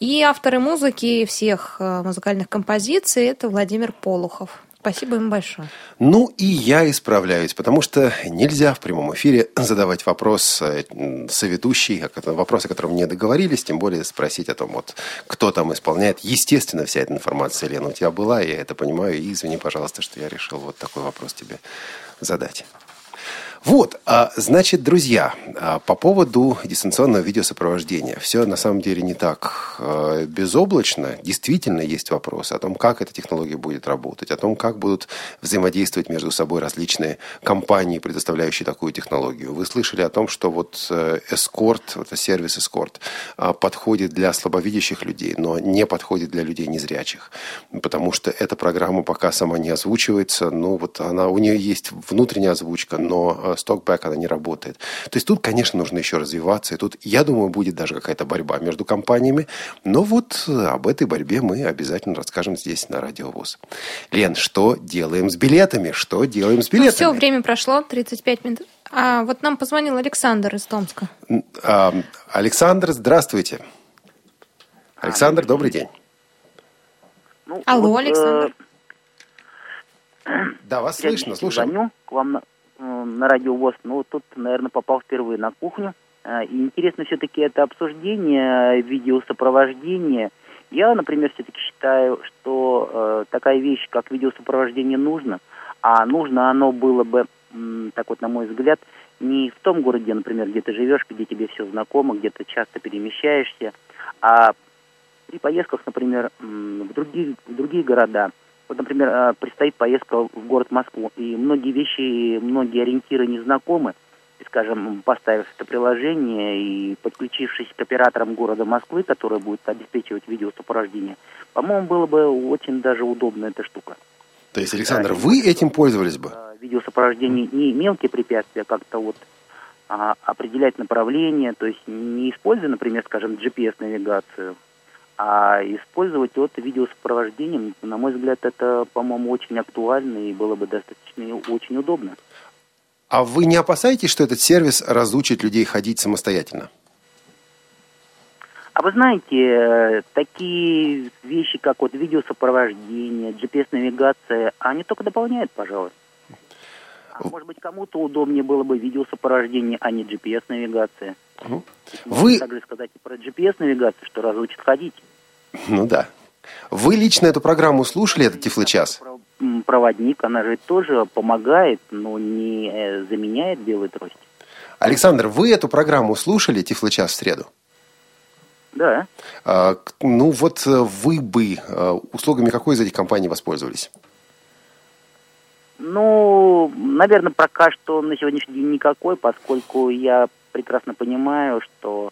И авторы музыки всех э, музыкальных композиций – это Владимир Полухов. Спасибо им большое. Ну и я исправляюсь, потому что нельзя в прямом эфире задавать вопрос э, соведущий, вопрос, о котором не договорились, тем более спросить о том, вот, кто там исполняет. Естественно, вся эта информация, Лена, у тебя была, я это понимаю, и извини, пожалуйста, что я решил вот такой вопрос тебе задать. Вот, а, значит, друзья, а, по поводу дистанционного видеосопровождения. Все на самом деле не так а, безоблачно. Действительно есть вопросы о том, как эта технология будет работать, о том, как будут взаимодействовать между собой различные компании, предоставляющие такую технологию. Вы слышали о том, что вот э, эскорт, это сервис эскорт, подходит для слабовидящих людей, но не подходит для людей незрячих. Потому что эта программа пока сама не озвучивается. Ну, вот она, у нее есть внутренняя озвучка, но стокбэк, она не работает. То есть тут, конечно, нужно еще развиваться. И тут, я думаю, будет даже какая-то борьба между компаниями. Но вот об этой борьбе мы обязательно расскажем здесь на Радио ВОЗ. Лен, что делаем с билетами? Что делаем с билетами? Ну, все, время прошло, 35 минут. А вот нам позвонил Александр из Томска. А, Александр, здравствуйте. Александр, добрый день. Ну, Алло, вот, Александр. Э, да, вас я слышно, слушаю. Звоню к вам на, э, на радио ВОЗ. Ну, вот тут, наверное, попал впервые на кухню. Э, и интересно все-таки это обсуждение, видеосопровождение. Я, например, все-таки считаю, что э, такая вещь, как видеосопровождение, нужно. А нужно оно было бы, так вот, на мой взгляд, не в том городе, например, где ты живешь, где тебе все знакомо, где ты часто перемещаешься, а при поездках, например, в другие, в другие города. Вот, например, а, предстоит поездка в город Москву, и многие вещи, многие ориентиры не знакомы. И, скажем, поставив это приложение и подключившись к операторам города Москвы, который будет обеспечивать видеосопровождение, по-моему, было бы очень даже удобно эта штука. То есть, Александр, вы этим пользовались бы? А, видеосопровождение не мелкие препятствия, а как-то вот а, определять направление, то есть не используя, например, скажем, GPS-навигацию, а использовать вот видеосопровождением, на мой взгляд, это, по-моему, очень актуально и было бы достаточно очень удобно. А вы не опасаетесь, что этот сервис разучит людей ходить самостоятельно? А вы знаете, такие вещи, как вот видеосопровождение, GPS-навигация, они только дополняют, пожалуй. А может быть, кому-то удобнее было бы видеосопровождение, а не GPS-навигация. Угу. Вы... также сказать и про GPS-навигацию, что разучит ходить. Ну да. Вы лично эту программу слушали, этот Тифлочас? Проводник, она же тоже помогает, но не э, заменяет белый трость. Александр, вы эту программу слушали, Тифлочас, в среду? Да. А, ну вот э, вы бы э, услугами какой из этих компаний воспользовались? Ну, наверное, пока что на сегодняшний день никакой, поскольку я прекрасно понимаю, что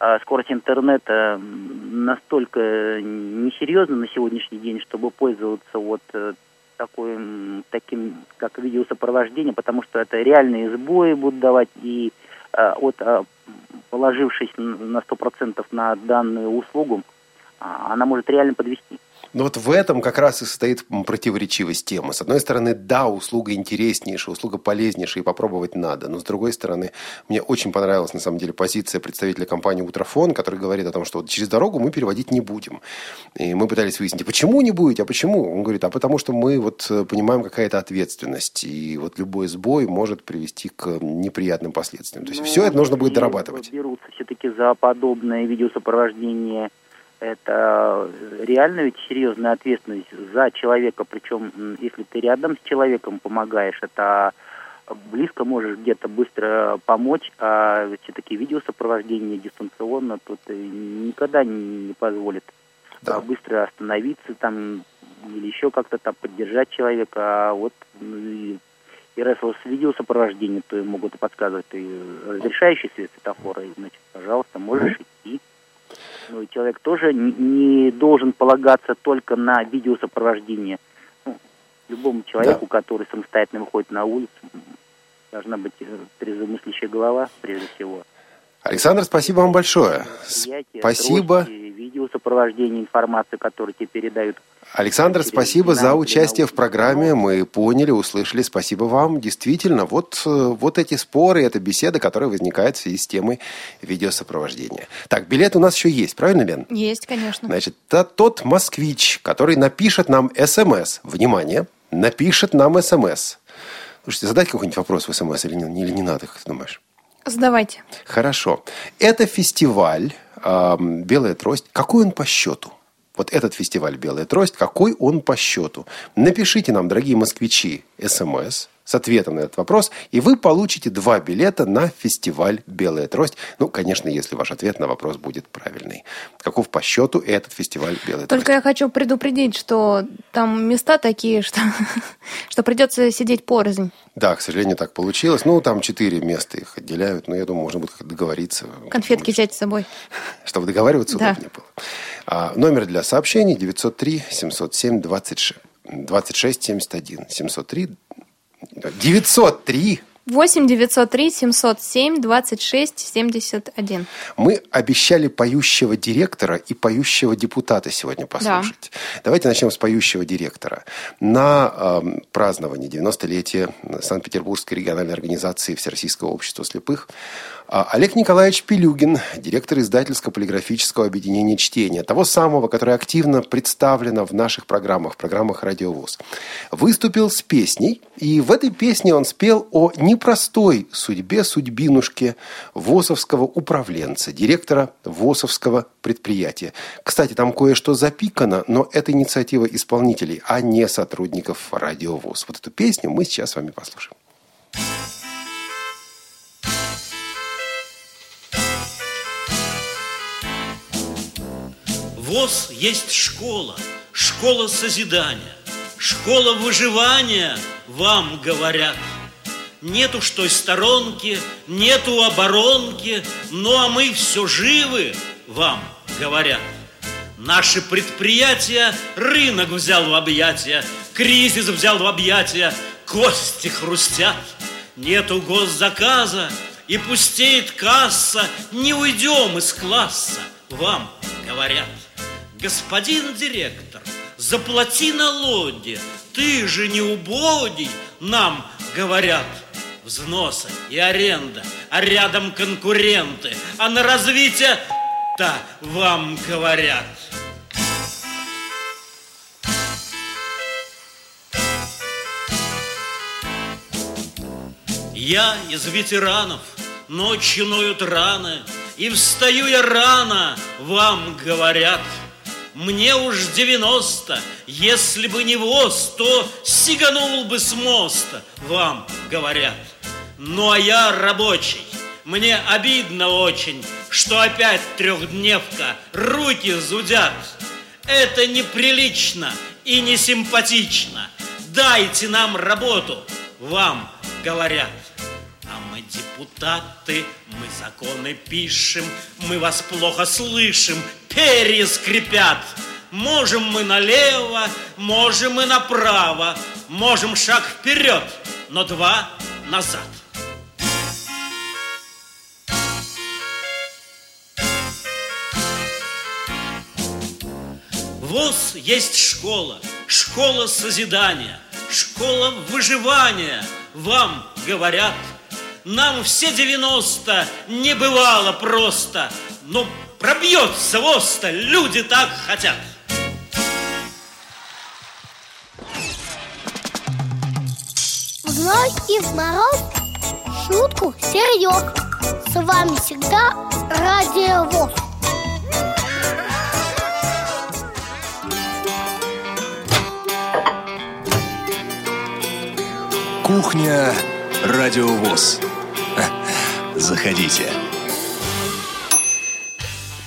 э, скорость интернета настолько несерьезна на сегодняшний день, чтобы пользоваться вот э, такой, таким, как видеосопровождение, потому что это реальные сбои будут давать, и э, вот э, положившись на 100% на данную услугу, э, она может реально подвести. Но вот в этом как раз и состоит противоречивость темы. С одной стороны, да, услуга интереснейшая, услуга полезнейшая, и попробовать надо. Но с другой стороны, мне очень понравилась на самом деле позиция представителя компании «Утрофон», который говорит о том, что вот через дорогу мы переводить не будем. И мы пытались выяснить, почему не будете, а почему? Он говорит, а потому что мы вот э, понимаем, какая это ответственность. И вот любой сбой может привести к неприятным последствиям. То есть ну, все это нужно будет дорабатывать. Берутся все-таки за подобное видеосопровождение это реально ведь серьезная ответственность за человека, причем если ты рядом с человеком помогаешь, это близко можешь где-то быстро помочь, а все-таки видеосопровождение дистанционно тут никогда не, позволит да. быстро остановиться там или еще как-то там поддержать человека, а вот и, и раз с видеосопровождением, то могут подсказывать и разрешающий свет светофора, значит, пожалуйста, можешь идти. Ну, человек тоже не должен полагаться только на видеосопровождение. Ну, любому человеку, да. который самостоятельно выходит на улицу, должна быть э, трезвомыслящая голова, прежде всего. Александр, спасибо вам большое. Спасибо. Видеосопровождение информации, которую тебе передают. Александр, спасибо за участие в программе. Мы поняли, услышали. Спасибо вам. Действительно, вот, э, вот эти споры, эта беседа, которая возникает в связи с темой видеосопровождения. Так, билет у нас еще есть, правильно, Лен? Есть, конечно. Значит, тот москвич, который напишет нам СМС, внимание, напишет нам СМС. Слушайте, задать какой-нибудь вопрос в СМС или не, или не надо, как ты думаешь? Сдавайте. Хорошо. Это фестиваль э, «Белая трость». Какой он по счету? Вот этот фестиваль «Белая трость», какой он по счету? Напишите нам, дорогие москвичи, смс с ответом на этот вопрос, и вы получите два билета на фестиваль «Белая трость». Ну, конечно, если ваш ответ на вопрос будет правильный. Каков по счету этот фестиваль «Белая Только трость»? Только я хочу предупредить, что там места такие, что, что придется сидеть порознь. Да, к сожалению, так получилось. Ну, там четыре места их отделяют, но я думаю, можно будет договориться. Конфетки взять с собой. Чтобы договариваться да. удобнее было. А, номер для сообщений 903 707 26, 26 71. 703 903 8 903 707 26 71. Мы обещали поющего директора и поющего депутата сегодня послушать. Да. Давайте начнем с поющего директора. На э, праздновании 90-летия Санкт-Петербургской региональной организации Всероссийского общества слепых Олег Николаевич Пелюгин, директор издательско-полиграфического объединения чтения, того самого, которое активно представлено в наших программах, программах «Радиовоз», выступил с песней, и в этой песне он спел о непростой судьбе судьбинушки ВОСовского управленца, директора ВОСовского предприятия. Кстати, там кое-что запикано, но это инициатива исполнителей, а не сотрудников «Радиовоз». Вот эту песню мы сейчас с вами послушаем. ВОЗ есть школа, школа созидания, школа выживания, вам говорят. Нету что той сторонки, нету оборонки, ну а мы все живы, вам говорят. Наши предприятия рынок взял в объятия, кризис взял в объятия, кости хрустят. Нету госзаказа и пустеет касса, не уйдем из класса, вам говорят. Господин директор, заплати налоги, ты же не убогий, нам говорят. Взносы и аренда, а рядом конкуренты, а на развитие-то вам говорят. Я из ветеранов, ночью ноют раны, И встаю я рано, вам говорят – мне уж девяносто, если бы не воз, то сиганул бы с моста, вам говорят. Ну а я рабочий, мне обидно очень, что опять трехдневка, руки зудят. Это неприлично и не симпатично. Дайте нам работу, вам говорят. Депутаты, мы законы пишем, мы вас плохо слышим, перья скрипят. Можем мы налево, можем мы направо, можем шаг вперед, но два назад. ВОЗ есть школа, школа созидания, школа выживания. Вам говорят, нам все 90 не бывало просто, но пробьется воста, люди так хотят. В ночь и в мороз шутку серьез. С вами всегда Радио ВОЗ. Кухня Радиовоз. Заходите.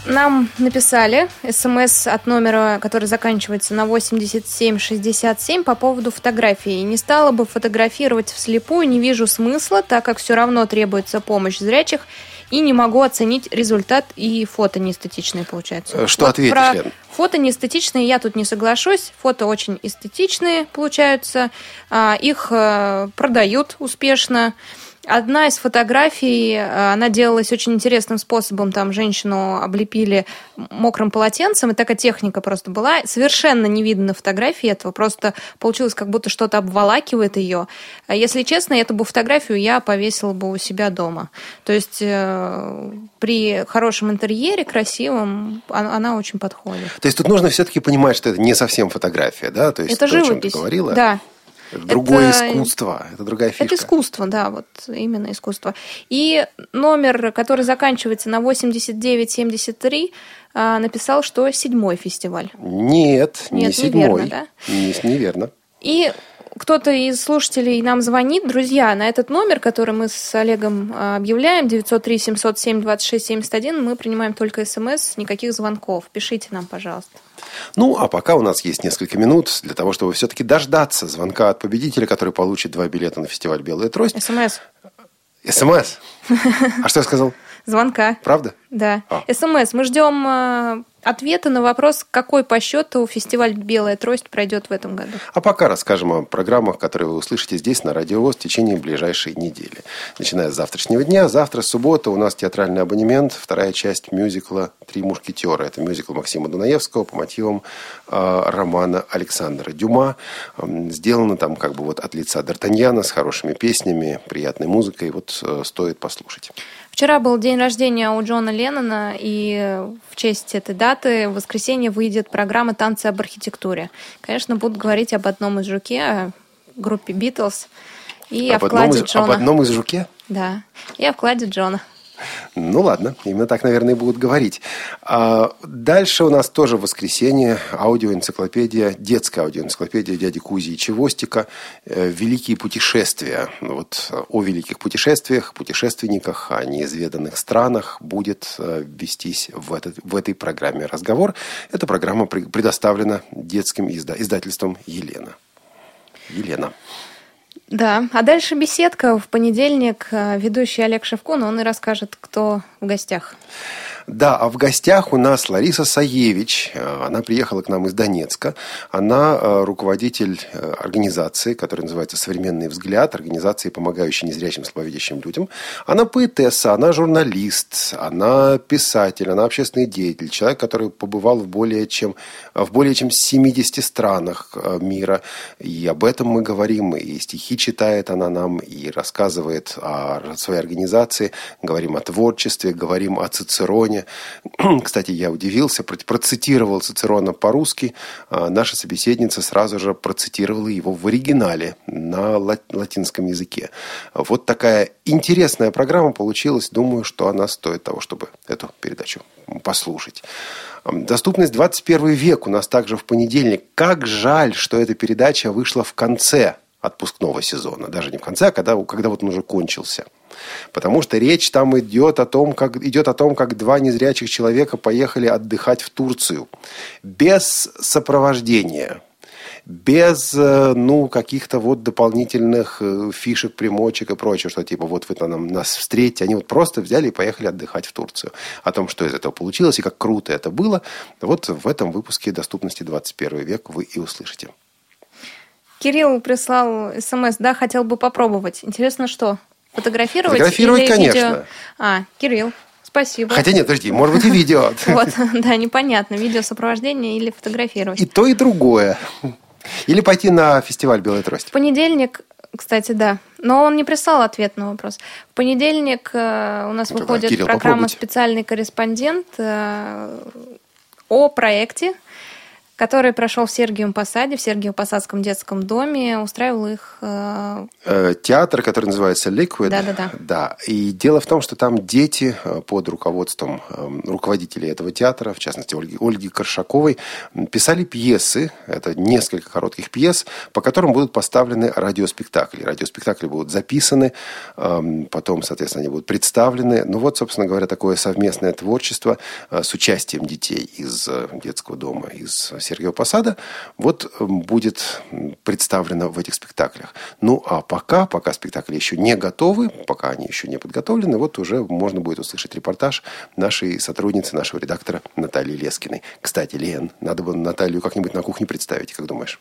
Нам написали смс от номера, который заканчивается на 8767 по поводу фотографии. Не стала бы фотографировать вслепую, не вижу смысла, так как все равно требуется помощь зрячих и не могу оценить результат, и фото неэстетичные получаются. Э, что вот ответишь, про Лен? Фото неэстетичные я тут не соглашусь. Фото очень эстетичные получаются. А, их э, продают успешно. Одна из фотографий, э, она делалась очень интересным способом. Там женщину облепили мокрым полотенцем, и такая техника просто была. Совершенно не видно на фотографии этого. Просто получилось, как будто что-то обволакивает ее. А если честно, эту бы фотографию я повесила бы у себя дома. То есть э, при хорошем интерьере, красивом, она, очень подходит. То есть тут нужно все-таки понимать, что это не совсем фотография, да? То есть это то, живопись. о чем ты говорила. Да. Это другое это... искусство, это другая фишка. Это искусство, да, вот именно искусство. И номер, который заканчивается на 8973, а, написал, что седьмой фестиваль. Нет, Нет не седьмой. Неверно, да? Не, неверно. И кто-то из слушателей нам звонит. Друзья, на этот номер, который мы с Олегом а, объявляем, 903 707 26 71, мы принимаем только смс, никаких звонков. Пишите нам, пожалуйста. Ну, а пока у нас есть несколько минут для того, чтобы все-таки дождаться звонка от победителя, который получит два билета на фестиваль «Белая трость». СМС. СМС? А что я сказал? Звонка. Правда? Да. А. СМС. Мы ждем э, ответа на вопрос, какой по счету фестиваль «Белая трость» пройдет в этом году. А пока расскажем о программах, которые вы услышите здесь на Радио ВОЗ в течение ближайшей недели. Начиная с завтрашнего дня. Завтра, суббота, у нас театральный абонемент, вторая часть мюзикла «Три мушкетера». Это мюзикл Максима Дунаевского по мотивам э, романа Александра Дюма. Сделано там как бы вот от лица Д'Артаньяна с хорошими песнями, приятной музыкой. Вот э, стоит послушать. Вчера был день рождения у Джона Леннона, и в честь этой даты в воскресенье выйдет программа «Танцы об архитектуре». Конечно, будут говорить об одном из жуке, о группе «Битлз» и об, о вкладе из, Джона. об одном из жуке? Да, и о вкладе Джона. Ну ладно, именно так, наверное, и будут говорить. А дальше у нас тоже воскресенье аудиоэнциклопедия, детская аудиоэнциклопедия дяди Кузи и Чевостика э, «Великие путешествия». Вот э, о великих путешествиях, путешественниках, о неизведанных странах будет э, вестись в, этот, в этой программе разговор. Эта программа предоставлена детским изда- издательством «Елена». Елена. Да, а дальше беседка. В понедельник э, ведущий Олег Шевкун, он и расскажет, кто в гостях. Да, а в гостях у нас Лариса Саевич. Э, Она приехала к нам из Донецка. Она э, руководитель э, организации, которая называется «Современный взгляд», организации, помогающей незрячим слабовидящим людям. Она поэтесса, она журналист, она писатель, она общественный деятель, человек, который побывал в более чем, в более чем 70 странах мира. И об этом мы говорим, и стихи читает она нам, и рассказывает о своей организации, говорим о творчестве, говорим о Цицероне. Кстати, я удивился, про- процитировал Цицерона по-русски. А Наша собеседница сразу же процитировала его в оригинале на ла- латинском языке. Вот такая интересная программа получилась. Думаю, что она стоит того, чтобы эту передачу послушать. Доступность 21 век у нас также в понедельник. Как жаль, что эта передача вышла в конце отпускного сезона. Даже не в конце, а когда, когда вот он уже кончился. Потому что речь там идет о том, как, идет о том, как два незрячих человека поехали отдыхать в Турцию. Без сопровождения без, э, ну, каких-то вот дополнительных э, фишек, примочек и прочего, что типа вот вы там нас встретите. Они вот просто взяли и поехали отдыхать в Турцию. О том, что из этого получилось и как круто это было, вот в этом выпуске «Доступности 21 век» вы и услышите. Кирилл прислал смс, да, хотел бы попробовать. Интересно, что? Фотографировать? Фотографировать, или конечно. видео? А, Кирилл, спасибо. Хотя нет, подожди, может быть и видео. Вот, да, непонятно, видеосопровождение или фотографировать. И то, и другое. Или пойти на фестиваль «Белая трость». В понедельник, кстати, да. Но он не прислал ответ на вопрос. В понедельник э, у нас тогда, выходит Кирилл, программа попробуйте. «Специальный корреспондент» э, о проекте, который прошел в Сергиевом Посаде, в Сергиево-Посадском детском доме. Устраивал их э, Э, Театр, который называется Liquid. Да-да-да. Да. И дело в том, что там дети э, под руководством э, руководителей этого театра, в частности Ольги, Ольги Коршаковой, писали пьесы. Это несколько коротких пьес, по которым будут поставлены радиоспектакли. Радиоспектакли будут записаны, эм, потом, соответственно, они будут представлены. Ну вот, собственно говоря, такое совместное творчество с участием детей из детского дома, из Сергеева Посада, вот м, будет представлено в этих спектаклях. Ну, а пока, пока спектакли еще не готовы, пока они еще не подготовлены, вот уже можно будет услышать репортаж нашей сотрудницы, нашего редактора Натальи Лескиной. Кстати, Лен, надо бы Наталью как-нибудь на кухне представить, как думаешь?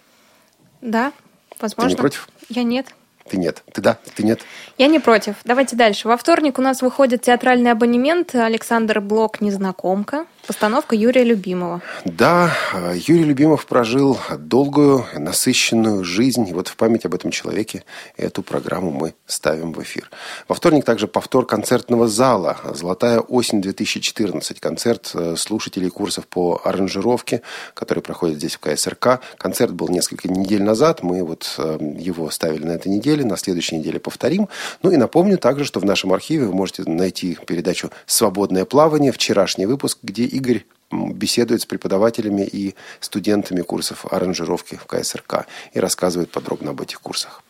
Да, возможно. против? Я нет. Ты нет. Ты да, ты нет. Я не против. Давайте дальше. Во вторник у нас выходит театральный абонемент Александр Блок «Незнакомка». Постановка Юрия Любимого. Да, Юрий Любимов прожил долгую, насыщенную жизнь. И вот в память об этом человеке эту программу мы ставим в эфир. Во вторник также повтор концертного зала «Золотая осень-2014». Концерт э, слушателей курсов по аранжировке, который проходит здесь в КСРК. Концерт был несколько недель назад. Мы вот э, его ставили на этой неделе. На следующей неделе повторим. Ну и напомню также, что в нашем архиве вы можете найти передачу «Свободное плавание», вчерашний выпуск, где Игорь беседует с преподавателями и студентами курсов аранжировки в КСРК и рассказывает подробно об этих курсах.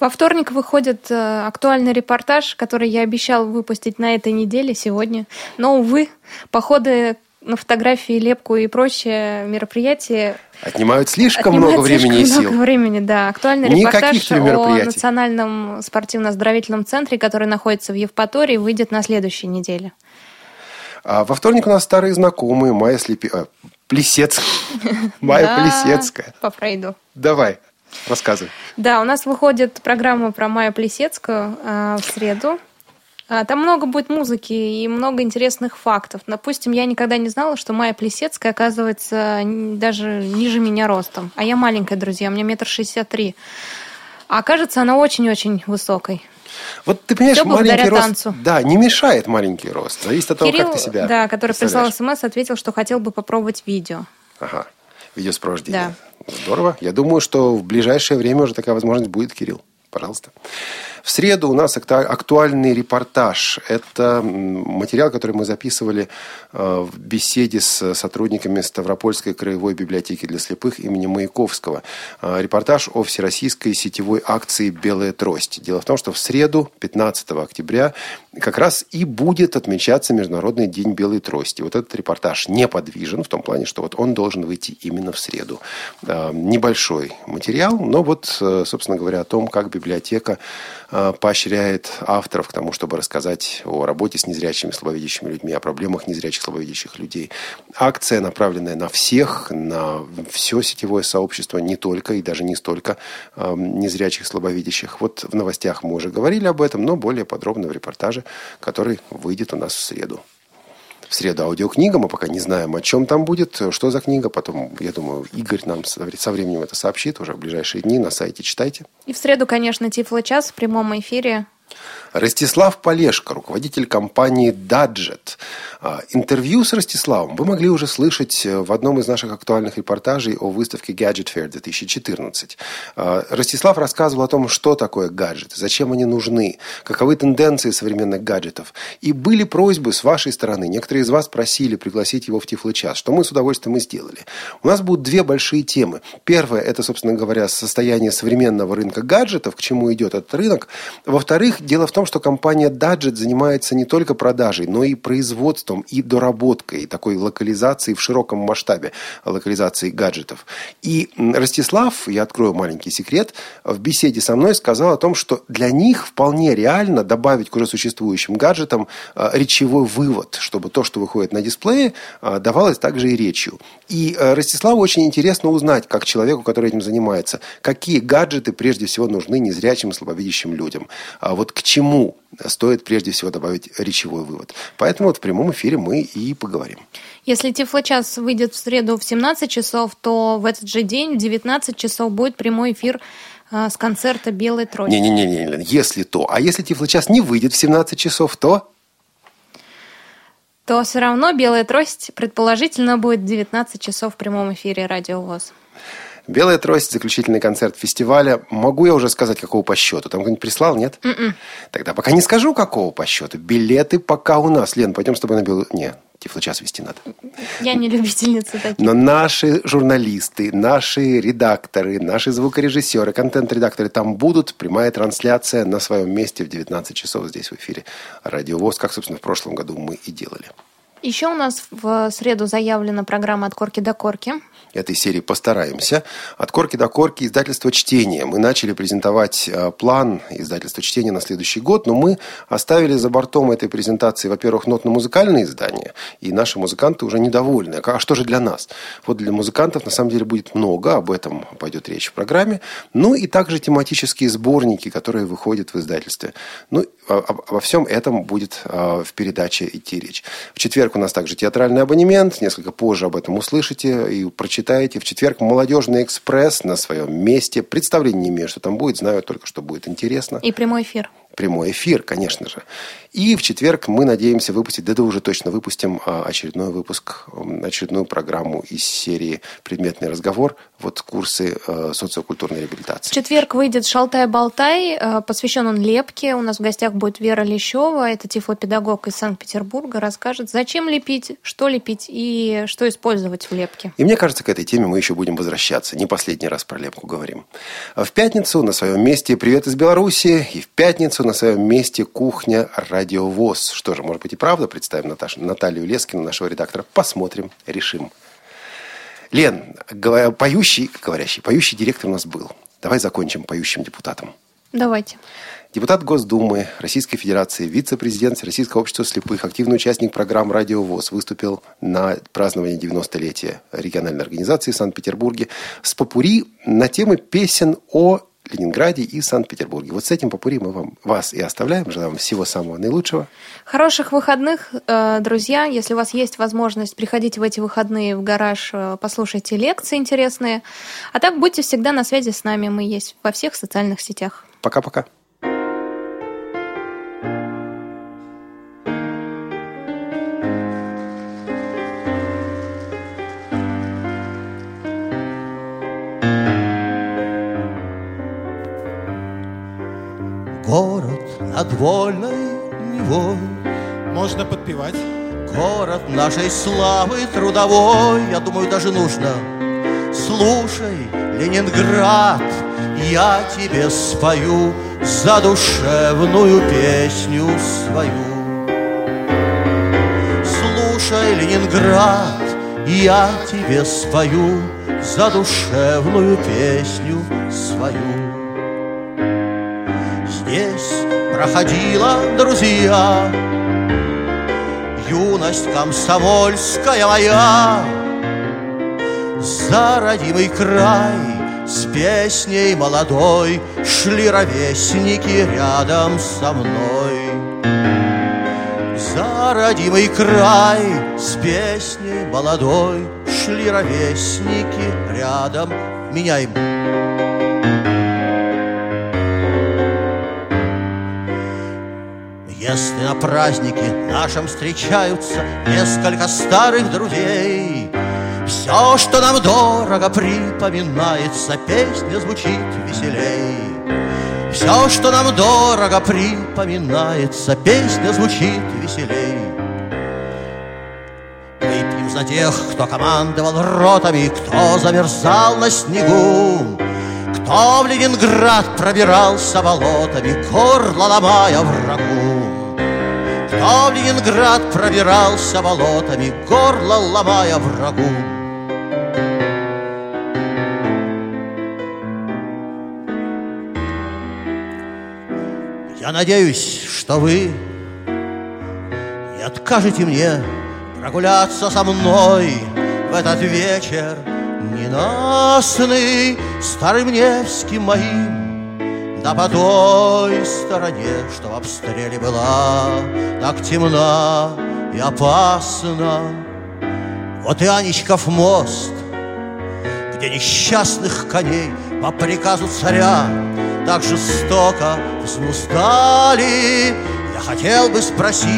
Во вторник выходит э, актуальный репортаж, который я обещал выпустить на этой неделе, сегодня. Но, увы, походы на фотографии, лепку и прочие мероприятия Отнимают слишком отнимают много времени слишком и сил. много времени, да. Актуальный Никаких репортаж о. Национальном спортивно-оздоровительном центре, который находится в Евпатории, выйдет на следующей неделе. А во вторник у нас старые знакомые Майя Слепи... а, Плесецкая. Майя Да, Плесецкая. По Фрейду. Давай, рассказывай. Да, у нас выходит программа про Майю Плесецкую э, в среду. А, Там много будет музыки и много интересных фактов. Допустим, я никогда не знала, что Майя Плесецкая оказывается даже ниже меня ростом. А я маленькая, друзья, у меня метр шестьдесят три. А окажется, она очень-очень высокой. Вот ты понимаешь, благодаря маленький рост, танцу. да, не мешает маленький рост. Зависит от того, Кирилл, как ты себя да, который прислал смс, ответил, что хотел бы попробовать видео. Ага, видеосопровождение. Здорово. Я думаю, что в ближайшее время уже такая возможность будет, Кирилл. Пожалуйста. В среду у нас актуальный репортаж. Это материал, который мы записывали э, в беседе с сотрудниками Ставропольской краевой библиотеки для слепых имени Маяковского. Э, Репортаж о всероссийской сетевой акции «Белая трость». Дело в том, что в среду, 15 октября, как раз и будет отмечаться Международный день белой трости. Вот этот репортаж неподвижен в том плане, что вот он должен выйти именно в среду. Э, Небольшой материал, но вот, э, собственно говоря, о том, как библиотека поощряет авторов к тому, чтобы рассказать о работе с незрячими слабовидящими людьми, о проблемах незрячих слабовидящих людей. Акция, направленная на всех, на все сетевое сообщество, не только и даже не столько э, незрячих слабовидящих. Вот в новостях мы уже говорили об этом, но более подробно в репортаже, который выйдет у нас в среду. В среду аудиокнига, мы пока не знаем, о чем там будет, что за книга. Потом, я думаю, Игорь нам со временем это сообщит уже в ближайшие дни. На сайте читайте. И в среду, конечно, Тифло-час в прямом эфире. Ростислав Полешко, руководитель компании Dadget. А, Интервью с Ростиславом вы могли уже слышать э, в одном из наших актуальных репортажей о выставке Gadget Fair 2014. А, Ростислав рассказывал о том, что такое гаджеты, зачем они нужны, каковы тенденции современных гаджетов. И были просьбы с вашей стороны, некоторые из вас просили пригласить его в Тифлый час, что мы с удовольствием и сделали. У нас будут две большие темы. Первая – это, собственно говоря, состояние современного рынка гаджетов, к чему идет этот рынок. Во-вторых, дело в том, что компания Dadget занимается не только продажей, но и производством, и доработкой, такой локализацией в широком масштабе локализации гаджетов. И Ростислав, я открою маленький секрет, в беседе со мной сказал о том, что для них вполне реально добавить к уже существующим гаджетам а, речевой вывод, чтобы то, что выходит на дисплее, а, давалось также и речью. И э, Ростиславу очень интересно узнать, как человеку, который этим занимается, какие гаджеты прежде всего нужны незрячим и слабовидящим людям. А вот к чему стоит прежде всего добавить речевой вывод. Поэтому вот в прямом эфире мы и поговорим. Если Тифло-час выйдет в среду в 17 часов, то в этот же день в 19 часов будет прямой эфир э, с концерта «Белый трость». Не-не-не, если то. А если Тифлочас не выйдет в 17 часов, то... То все равно «Белая трость» предположительно будет в 19 часов в прямом эфире «Радио ВОЗ». Белая трость, заключительный концерт фестиваля. Могу я уже сказать, какого по счету? Там кто-нибудь прислал, нет? Тогда пока не скажу, какого по счету. Билеты пока у нас. Лен, пойдем с тобой на белую... Не, Тифлочас вести надо. Я не любительница таких. Но наши журналисты, наши редакторы, наши звукорежиссеры, контент-редакторы там будут. Прямая трансляция на своем месте в 19 часов здесь в эфире Радиовоз, как, собственно, в прошлом году мы и делали. Еще у нас в среду заявлена программа «От корки до корки». этой серии постараемся. От корки до корки издательство чтения. Мы начали презентовать э, план издательства чтения на следующий год, но мы оставили за бортом этой презентации, во-первых, нотно-музыкальные издания, и наши музыканты уже недовольны. А что же для нас? Вот для музыкантов на самом деле будет много, об этом пойдет речь в программе. Ну и также тематические сборники, которые выходят в издательстве. Ну, о- о- обо всем этом будет э, в передаче идти речь. В четверг у нас также театральный абонемент. Несколько позже об этом услышите и прочитаете. В четверг «Молодежный экспресс» на своем месте. Представления не имею, что там будет. Знаю только, что будет интересно. И прямой эфир. Прямой эфир, конечно же. И в четверг мы надеемся выпустить, да да уже точно выпустим а, очередной выпуск, очередную программу из серии «Предметный разговор». Вот курсы э, социокультурной В реабилитации. четверг выйдет «Шалтай-болтай», э, посвящен он лепке. У нас в гостях будет Вера Лещева, это тифлопедагог из Санкт-Петербурга, расскажет, зачем лепить, что лепить и что использовать в лепке. И мне кажется, к этой теме мы еще будем возвращаться. Не последний раз про лепку говорим. В пятницу на своем месте «Привет из Беларуси». И в пятницу на своем месте кухня «Радиовоз». Что же, может быть и правда? Представим Наташу, Наталью Лескину, нашего редактора. Посмотрим, решим. Лен, поющий, говорящий, поющий директор у нас был. Давай закончим поющим депутатом. Давайте. Депутат Госдумы Российской Федерации, вице-президент Российского общества слепых, активный участник программ «Радио ВОЗ» выступил на праздновании 90-летия региональной организации в Санкт-Петербурге с попури на темы песен о Ленинграде и Санкт-Петербурге. Вот с этим попури мы вам, вас и оставляем. Желаем вам всего самого наилучшего. Хороших выходных, э, друзья. Если у вас есть возможность, приходите в эти выходные в гараж, э, послушайте лекции интересные. А так будьте всегда на связи с нами. Мы есть во всех социальных сетях. Пока-пока. Над вольной Невой. Можно подпевать. Город нашей славы трудовой. Я думаю, даже нужно. Слушай, Ленинград Я тебе спою Задушевную песню свою. Слушай, Ленинград Я тебе спою Задушевную песню свою Здесь проходила, друзья, Юность комсомольская моя. За родимый край с песней молодой Шли ровесники рядом со мной. За родимый край с песней молодой Шли ровесники рядом, меня им Если на празднике нашем встречаются несколько старых друзей, Все, что нам дорого припоминается, песня звучит веселей. Все, что нам дорого припоминается, песня звучит веселей. Выпьем за тех, кто командовал ротами, кто замерзал на снегу, кто в Ленинград пробирался болотами, горло ломая врагу. В Ленинград пробирался болотами, горло ломая врагу. Я надеюсь, что вы не откажете мне прогуляться со мной в этот вечер ненастный старым Невским моим, да по той стороне, что в обстреле была так темна и опасна. Вот и Анечков мост, где несчастных коней по приказу царя так жестоко взнуздали. Я хотел бы спросить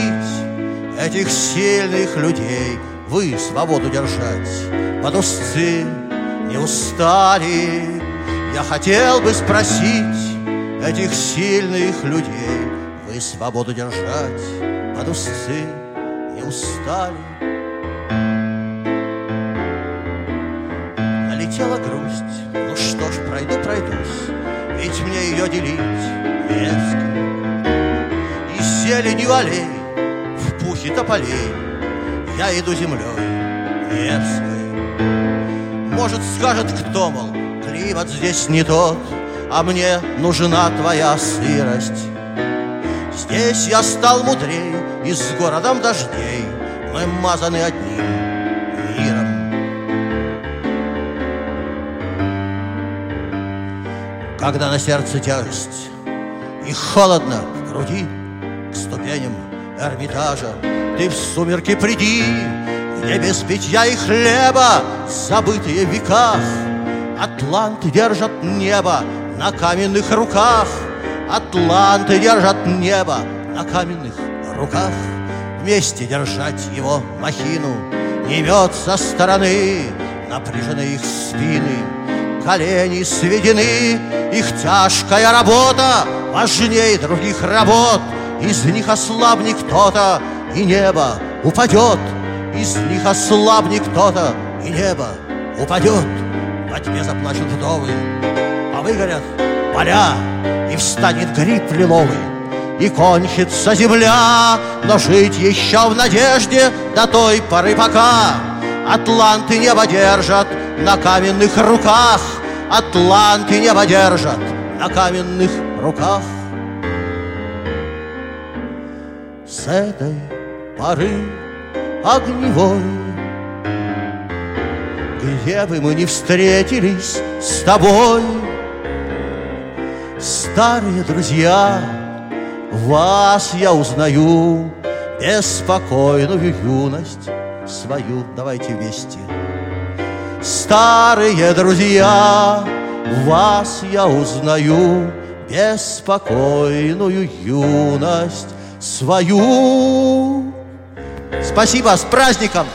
этих сильных людей, вы свободу держать под узцы не устали. Я хотел бы спросить этих сильных людей, вы свободу держать под узцы не устали. Налетела грусть, ну что ж, пройду, пройдусь, ведь мне ее делить кем. И зеленью аллей в пухе тополей я иду землей Невской. Может, скажет кто, мол, климат здесь не тот, А мне нужна твоя сырость. Здесь я стал мудрей, и с городом дождей Мы мазаны одним миром. Когда на сердце тяжесть и холодно в груди К ступеням Эрмитажа ты в сумерки приди, Где без питья и хлеба забытые в веках Атланты держат небо на каменных руках Атланты держат небо. На каменных руках Вместе держать его махину. Не мет со стороны Напряжены их спины. Колени сведены Их тяжкая работа. Важнее других работ. Из них ослабнет кто-то И небо упадет Из них ослабнет кто-то И небо упадет Во тьме заплачут вдовы выгорят поля И встанет гриб лиловый и кончится земля, но жить еще в надежде до той поры пока. Атланты небо держат на каменных руках, Атланты небо держат на каменных руках. С этой поры огневой Где бы мы ни встретились с тобой Старые друзья, вас я узнаю Беспокойную юность свою. Давайте вместе. Старые друзья, вас я узнаю Беспокойную юность свою. Спасибо, с праздником!